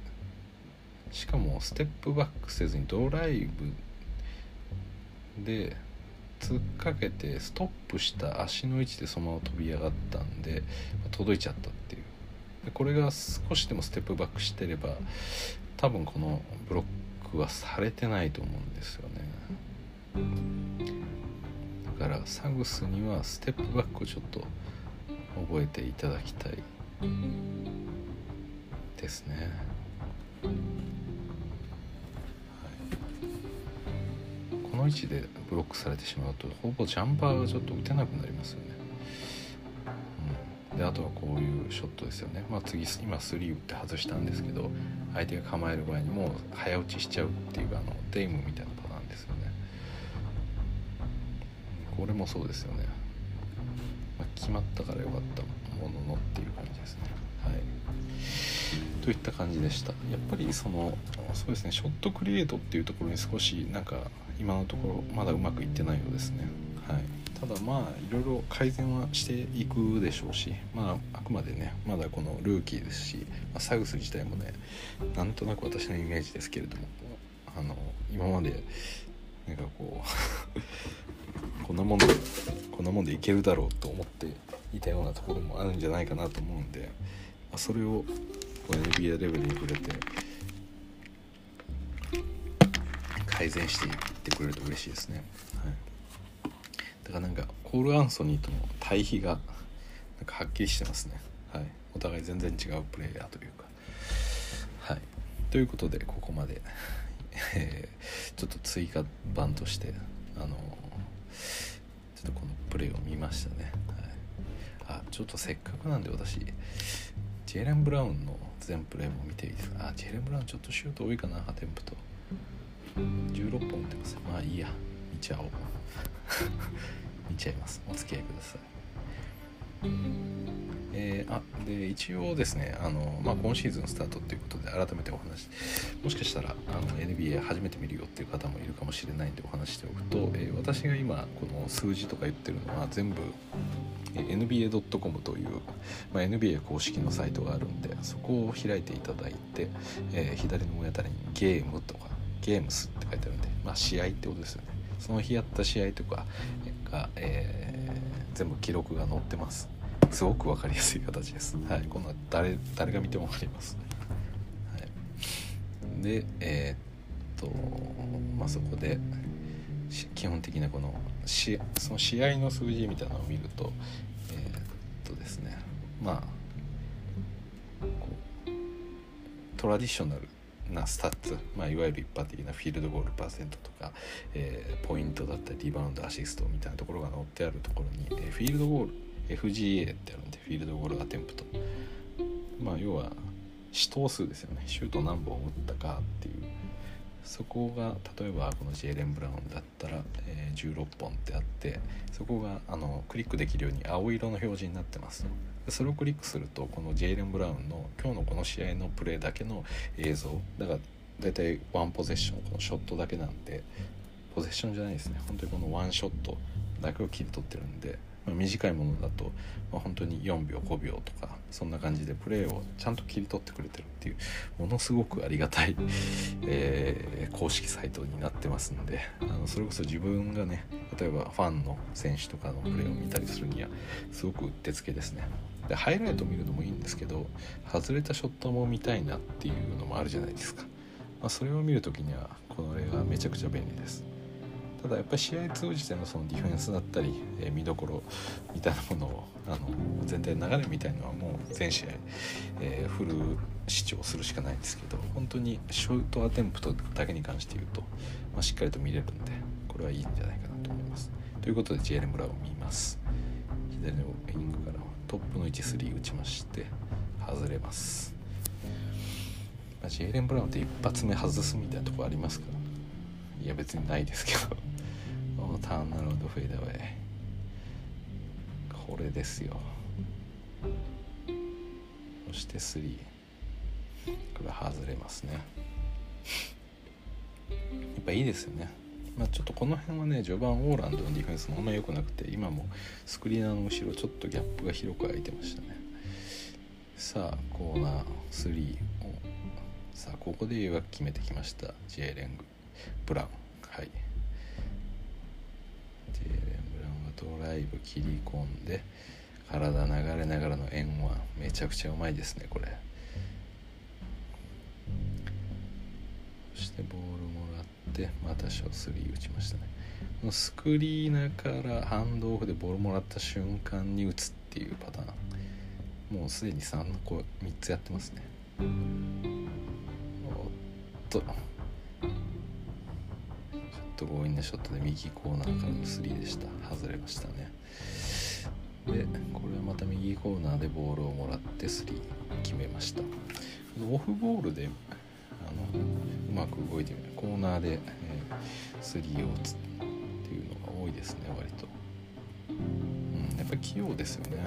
しかもステップバックせずにドライブで突っかけてストップした足の位置でそのまま飛び上がったんでま届いちゃったっていうでこれが少しでもステップバックしてれば多分このブロックはされてないと思うんですよねだからサグスにはステップバックをちょっと覚えていただきたいですね。この位置でブロックされてしまうとほぼジャンパーがちょっと打てなくなりますよね。うん、であとはこういうショットですよね。まあ、次今3打って外したんですけど相手が構える前にもう早打ちしちゃうっていうあのデイムみたいなパターンですよね。これもそうですよね。まあ、決まったからよかったもののっていう感じですね。はいといった感じでしたやっぱりそのそうですねショットクリエイトっていうところに少しなんか今のところまだうまくいってないようですね。はい、ただまあいろいろ改善はしていくでしょうし、まあ、あくまでねまだこのルーキーですし、まあ、サグス自体もねなんとなく私のイメージですけれどもあの今までなんかこう こんなもんでこんなもんでいけるだろうと思っていたようなところもあるんじゃないかなと思うんで、まあ、それを NBA レベルに触れて改善していってくれると嬉しいですね、はい、だからなんかコール・アンソニーとの対比がなんかはっきりしてますね、はい、お互い全然違うプレイヤーというか。はい。ということでここまで、ちょっと追加版としてあのちょっとこのプレイを見ましたね、はい、あちょっとせっかくなんで私ジェレン・ブラウンの全プレーも見ていいですか？あジェレン・ブラウンちょっとシュート多いかなアテンプト。16本打ってますまあいいや。見ちゃおう。見ちゃいます。お付き合いください。えー、あで一応ですねあの、まあ、今シーズンスタートっていうことで改めてお話もしかしたらあの NBA 初めて見るよっていう方もいるかもしれないんでお話しておくと、えー、私が今この数字とか言ってるのは全部 NBA.com という、まあ、NBA 公式のサイトがあるんでそこを開いていただいて、えー、左の上あたりにゲームとかゲームスって書いてあるんで、まあ、試合ってことですよね。その日やった試合とかが、えー、全部記録が載ってます。すごく分かりやすい形です、はい、こんな誰誰が見ても分かります、はい、でえー、っとまあそこで基本的なこのしその試合の数字みたいなのを見るとえー、っとですね。まあトラディショナルなスタッツ、まあ、いわゆる一般的なフィールドゴールパーセントとか、えー、ポイントだったりリバウンドアシストみたいなところが載ってあるところに、えー、フィールドゴール FGA ってあるんでフィールドゴールアテンプト。まあ要は試投数ですよね。シュート何本打ったかっていう。そこが例えばこのジェーレン・ブラウンだったら、えー、16本ってあってそこがあのクリックできるように青色の表示になってます。でそれをクリックするとこのジェイレン・ブラウンの今日のこの試合のプレーだけの映像だから大体ワンポゼッションこのショットだけなんでポゼッションじゃないですね。本当にこのワンショットだけを切り取ってるんでまあ、短いものだと、まあ、本当に4秒5秒とかそんな感じでプレーをちゃんと切り取ってくれてるっていうものすごくありがたい、えー、公式サイトになってますのであのそれこそ自分がね例えばファンの選手とかのプレーを見たりするにはすごくうってつけですね。でハイライト見るのもいいんですけど外れたショットも見たいなっていうのもあるじゃないですか、まあ、それを見る時にはこの例がめちゃくちゃ便利ですただやっぱり試合通じてのそのディフェンスだったり、えー、見どころみたいなものをあの全体の流れみたいのはもう全試合、えー、フル視聴するしかないんですけど本当にショートアテンプトだけに関して言うと、まあ、しっかりと見れるんでこれはいいんじゃないかなと思います。ということでジェレン・ブラウンを見ます。左のウィングからトップの位置3打ちまして外れます。まあ、ジェーレン・ブラウンって一発目外すみたいなとこありますからいや別にないですけど。ターンナロードフェイダーウェイ。これですよ。そして3これ外れますね。やっぱいいですよね。まあちょっとこの辺はね序盤オーランドのディフェンスもあんま良くなくて今もスクリーナーの後ろちょっとギャップが広く空いてましたね。さあコーナー3を。さあここで予約決めてきました。ジェーレング。ブラウン。はい。ジェーレンブラウンがドライブ切り込んで体流れながらの円ン。めちゃくちゃうまいですねこれ。そしてボールもらってまたショー3打ちましたね。このスクリーナーからハンドオフでボールもらった瞬間に打つっていうパターン。もうすでに3個3つやってますね。おっと。と強引なショットで右コーナーからの3でした。外れましたね。でこれはまた右コーナーでボールをもらって3決めました。オフボールであのうまく動いてみる。コーナーで、えー、3を打つっていうのが多いですね割と、うん、やっぱり器用ですよね。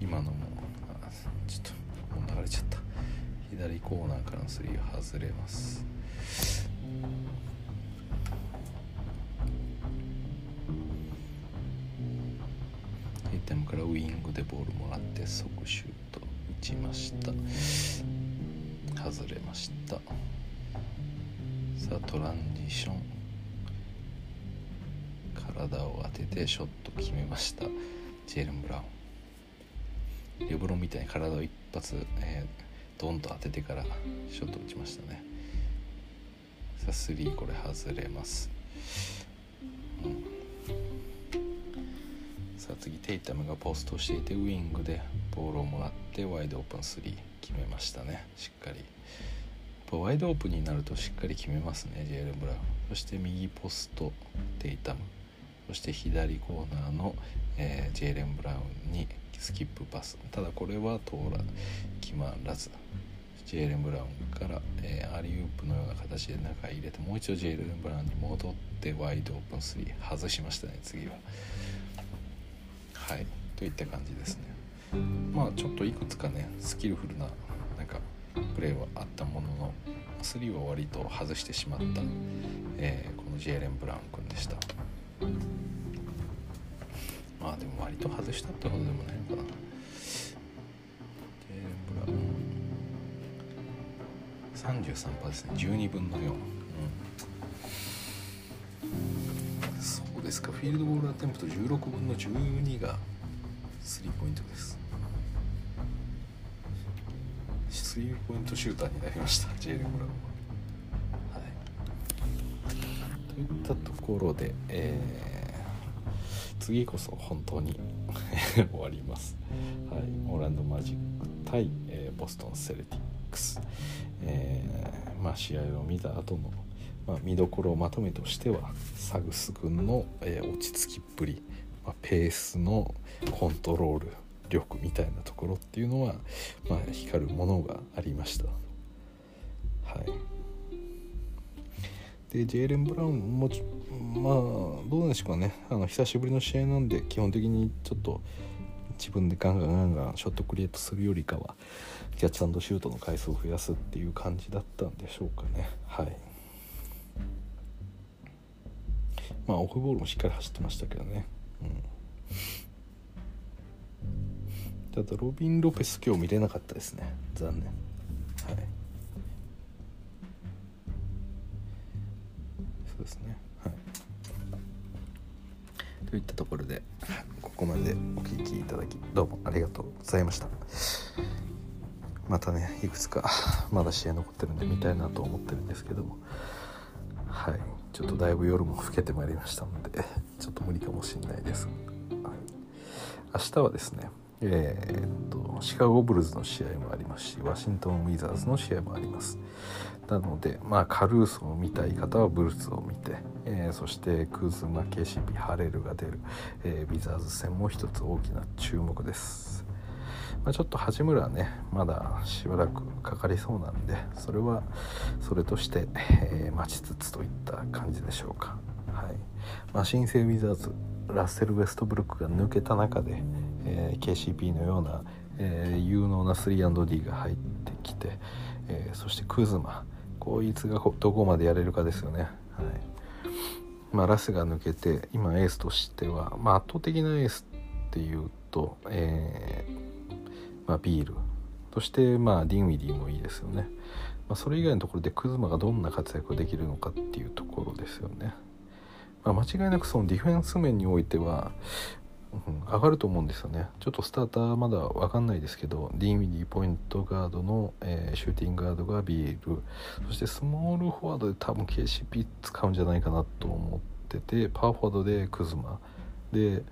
今のもちょっともう流れちゃった。左コーナーからの3を外れますもらって即シュート打ちました。外れました。さあトランジション。体を当ててショット決めました。ジェーレン・ブラウン。レブロンみたいに体を一発、えー、ドンと当ててからショット打ちましたね。さあ3これ外れます。うん。さあ次テイタムがポストしていてウイングでボールをもらってワイドオープン3決めましたね。しっかり。ワイドオープンになるとしっかり決めますねジェーレン・ブラウン。そして右ポストテイタム。そして左コーナーの、えー、ジェーレン・ブラウンにスキップパス。ただこれは通ら決まらず。ジェーレン・ブラウンから、えー、アリウープのような形で中入れてもう一度ジェーレン・ブラウンに戻ってワイドオープン3外しましたね次は。はいといった感じですね。まあちょっといくつかねスキルフルななんかプレーはあったものの3は割と外してしまった、えー、このジェーレン・ブラウン君でした。まあでも割と外したってほどでもないのかな。ジェーレン・ブラウン33%ですね12分の4、うん。ですか？フィールドボールアテンプト16分の12がスリーポイントです。スリーポイントシューターになりましたジェイレン・ブラウンは、はい、といったところで、えー、次こそ本当に 終わります、はい、オーランドマジック対、えー、ボストン・セルティックス、えー、まあ試合を見た後のまあ、見どころをまとめとしてはサグス君の、えー、落ち着きっぷり、まあ、ペースのコントロール力みたいなところっていうのは、まあ、光るものがありました。はい。でジェイレン・ブラウンもまあどうなんでしょうかね。あの久しぶりの試合なんで基本的にちょっと自分でガンガンガンガンショットクリエイトするよりかはキャッチシュートの回数を増やすっていう感じだったんでしょうかね。はい。まあオフボールもしっかり走ってましたけどね、うん、ただロビン・ロペス今日見れなかったですね。残念。はい。そうですね。はい。といったところでここまでお聴きいただきどうもありがとうございました。またねいくつかまだ試合残ってるんで見たいなと思ってるんですけども。はい。ちょっとだいぶ夜も更けてまいりましたので ちょっと無理かもしれないです、はい、明日はですねえー、っとシカゴブルズの試合もありますしワシントン・ウィザーズの試合もあります。なのでまあカルーソを見たい方はブルーズを見て、えー、そしてクズマ KCP ハレルが出る、えー、ウィザーズ戦も一つ大きな注目です。まあ、ちょっと八村はねまだしばらくかかりそうなんでそれはそれとして、えー、待ちつつといった感じでしょうか。はい。まあ、新生ウィザーズラッセル・ウェストブルックが抜けた中で、えー、KCP のような、えー、有能な 3&D が入ってきて、えー、そしてクズマこいつがどこまでやれるかですよね。はい。まあ、ラスが抜けて今エースとしては、まあ、圧倒的なエースっていうと、えーまあ、ビール。そして、まあ、ディンウィディもいいですよね、まあ、それ以外のところでクズマがどんな活躍ができるのかっていうところですよね。まあ、間違いなくそのディフェンス面においては、うん、上がると思うんですよね。ちょっとスターターまだ分かんないですけどディンウィディポイントガードの、えー、シューティングガードがビール。そしてスモールフォワードで多分 KCP 使うんじゃないかなと思っててパワーフォワードでクズマ。で、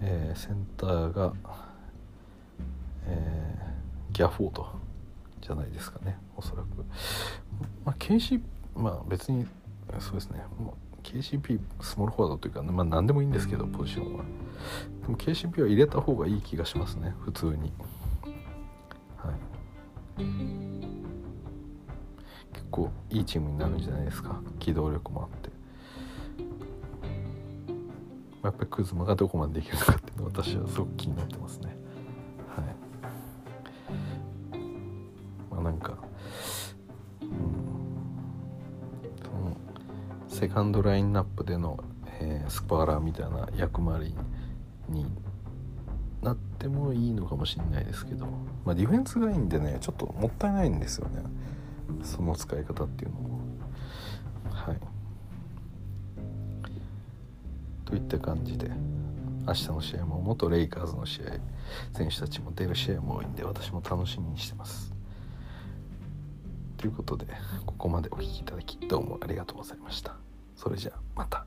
えー、センターが、えー、ギャフォードじゃないですかねおそらく、まあ、KCP まあ別にそうですね。KCP スモールフォワードというか、まあ何でもいいんですけどポジションは。でも KCP は入れた方がいい気がしますね普通に。はい。結構いいチームになるんじゃないですか。機動力もあって。やっぱりクズマがどこまでできるかっていうのは私はすごく気になってますね。なんか。セカンドラインナップでの、えー、スパーラーみたいな役回りになってもいいのかもしれないですけど、まあ、ディフェンスがいいんでねちょっともったいないんですよね。その使い方っていうのも。はい。といった感じで明日の試合も元レイカーズの試合選手たちも出る試合も多いんで私も楽しみにしてます。ということでここまでお聴きいただきどうもありがとうございました。それじゃあまた。